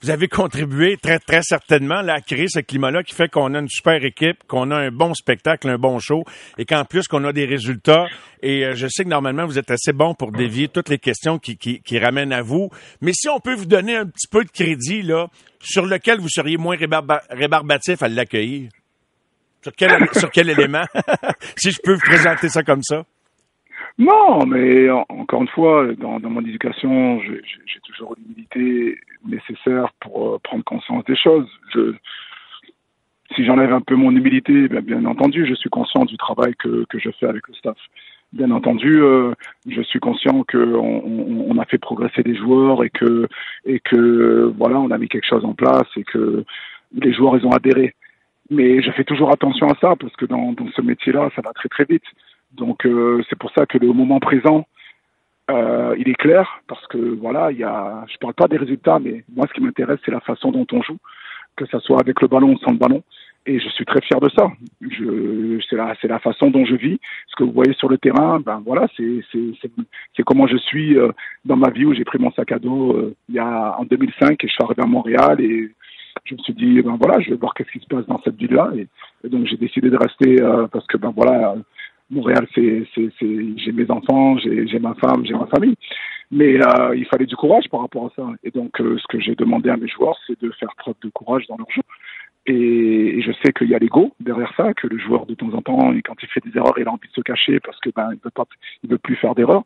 vous avez contribué très, très certainement à créer ce climat-là qui fait qu'on a une super équipe, qu'on a un bon spectacle, un bon show, et qu'en plus qu'on a des résultats. Et euh, je sais que normalement, vous êtes assez bon pour dévier toutes les questions qui, qui, qui ramènent à vous. Mais si on peut vous donner un petit peu de crédit, là, sur lequel vous seriez moins rébarbatif à l'accueillir? Sur quel, élément? [LAUGHS] si je peux vous présenter ça comme ça. Non, mais encore une fois, dans, mon éducation, j'ai toujours l'humilité nécessaire pour euh, prendre conscience des choses. Si j'enlève un peu mon humilité, bien, bien, entendu, je suis conscient du travail que, que je fais avec le staff. Bien entendu, euh, je suis conscient qu'on on, a fait progresser des joueurs et que et que voilà, on a mis quelque chose en place et que les joueurs ils ont adhéré. Mais je fais toujours attention à ça parce que dans, dans ce métier-là, ça va très très vite. Donc euh, c'est pour ça que le moment présent, euh, il est clair parce que voilà, il y a, je parle pas des résultats, mais moi ce qui m'intéresse c'est la façon dont on joue, que ça soit avec le ballon ou sans le ballon. Et je suis très fier de ça. C'est la, la façon dont je vis. Ce que vous voyez sur le terrain, ben voilà, c'est comment je suis euh, dans ma vie où j'ai pris mon sac à dos euh, il y a en 2005 et je suis arrivé à Montréal et je me suis dit ben voilà, je vais voir qu'est-ce qui se passe dans cette ville-là et, donc j'ai décidé de rester euh, parce que ben voilà, Montréal, c'est, c'est, j'ai mes enfants, j'ai, j'ai ma femme, j'ai ma famille. Mais euh, il fallait du courage par rapport à ça. Et donc, euh, ce que j'ai demandé à mes joueurs, c'est de faire preuve de courage dans leur jeu. Et, et je sais qu'il y a l'ego derrière ça, que le joueur de temps en temps, quand il fait des erreurs, il a envie de se cacher parce que ben il veut pas, il veut plus faire d'erreurs.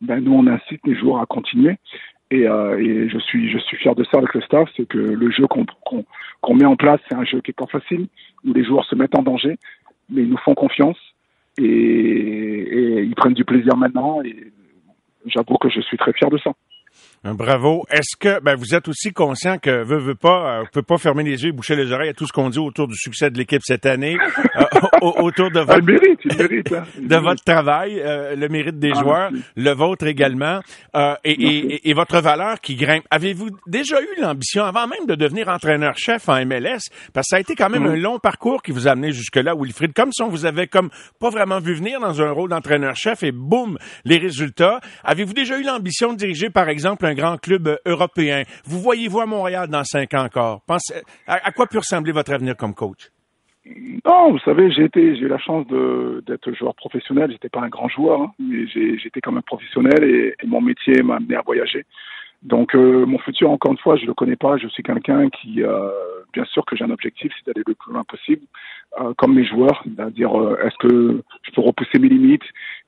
Ben nous, on incite les joueurs à continuer. Et, euh, et, je suis je suis fier de ça avec le staff, c'est que le jeu qu'on qu'on, qu'on met en place, c'est un jeu qui est pas facile, où les joueurs se mettent en danger, mais ils nous font confiance et, et ils prennent du plaisir maintenant et j'avoue que je suis très fier de ça. Bravo. Est-ce que ben, vous êtes aussi conscient que veut, veut pas, euh, pouvez pas fermer les yeux et boucher les oreilles à tout ce qu'on dit autour du succès de l'équipe cette année, euh, [LAUGHS] autour de votre, mérite, il mérite, hein. [LAUGHS] de votre travail, euh, le mérite des ah, joueurs, le vôtre également, et, et, et, votre valeur qui grimpe. Avez-vous déjà eu l'ambition, avant même de devenir entraîneur-chef en MLS, parce que ça a été quand même un long parcours qui vous a amené jusque-là, Wilfried, comme si on vous avait comme pas vraiment vu venir dans un rôle d'entraîneur-chef et boum, les résultats. Avez-vous déjà eu l'ambition de diriger, par exemple, un grand club euh, européen. Vous voyez-vous à Montréal dans cinq ans encore? Pensez, à, quoi peut ressembler votre avenir comme coach? Non, vous savez, j'ai été, j'ai eu la chance d'être joueur professionnel. J'étais pas un grand joueur, hein, mais j'étais quand même professionnel et, mon métier m'a amené à voyager. Donc euh, mon futur, encore une fois, je le connais pas. Je suis quelqu'un qui, euh, bien sûr, que j'ai un objectif, c'est d'aller le plus loin possible, euh, comme mes joueurs, c'est-à-dire est-ce que je peux repousser mes limites?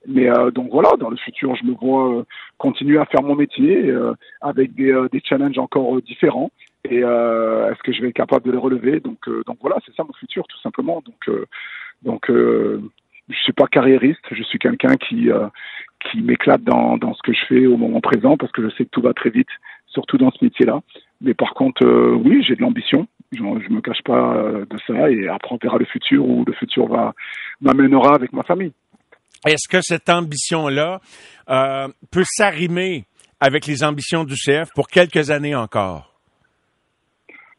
Mais donc voilà, dans le futur, je me vois continuer à faire mon métier avec des, des challenges encore différents. Et est-ce que je vais être capable de les relever? Donc donc voilà, c'est ça mon futur, tout simplement. Donc donc je suis pas carriériste, je suis quelqu'un qui euh, qui m'éclate dans, dans ce que je fais au moment présent parce que je sais que tout va très vite, surtout dans ce métier-là. Mais par contre, euh, oui, j'ai de l'ambition Je, je me cache pas euh, de ça et après on verra le futur où le futur va m'amènera avec ma famille. Est-ce que cette ambition-là euh, peut s'arrimer avec les ambitions du CF pour quelques années encore?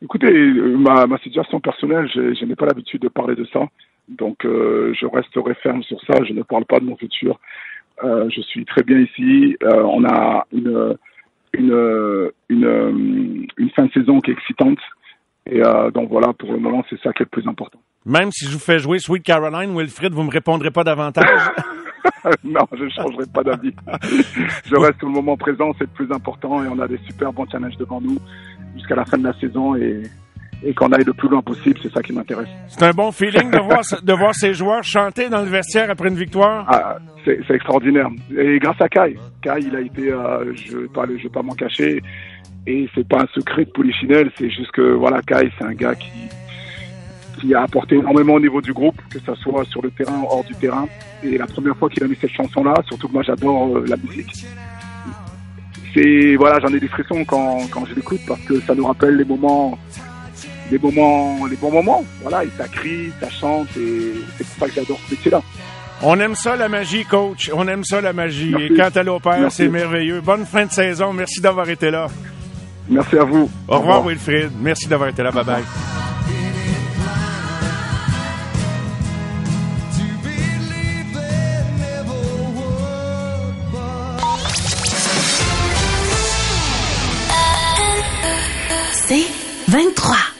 Écoutez, euh, ma, situation personnelle, je, n'ai pas l'habitude de parler de ça. Donc, euh, je resterai ferme sur ça. Je ne parle pas de mon futur. Je suis très bien ici. On a une, une, une, une, fin de saison qui est excitante. Et donc voilà, pour le moment, c'est ça qui est le plus important. Même si je vous fais jouer Sweet Caroline, Wilfrid, vous me répondrez pas davantage? [LAUGHS] non, je ne changerai pas d'avis. je reste au moment présent, c'est le plus important et on a des super bons challenges devant nous jusqu'à la fin de la saison et, et qu'on aille le plus loin possible, c'est ça qui m'intéresse. C'est un bon feeling de voir, de voir ces joueurs chanter dans le vestiaire après une victoire? Ah, c'est extraordinaire. Et grâce à Kai. Kai, il a été, euh, je ne vais, vais pas m'en cacher, et c'est pas un secret de Polichinelle, c'est juste que, voilà, Kai, c'est un gars qui, qui a apporté énormément au niveau du groupe, que ce soit sur le terrain ou hors du terrain. Et la première fois qu'il a mis cette chanson-là, surtout que moi j'adore euh, la musique, c'est voilà, j'en ai des frissons quand, quand je l'écoute parce que ça nous rappelle les moments, les moments, les bons moments. Voilà, et ça crie, ça chante, et c'est pour ça que j'adore ce métier-là. On aime ça la magie, coach. On aime ça la magie. Merci. Et quand elle opère, c'est merveilleux. Bonne fin de saison. Merci d'avoir été là. Merci à vous. Au, Au revoir, revoir, Wilfried. Merci d'avoir été là. Bye bye. 23.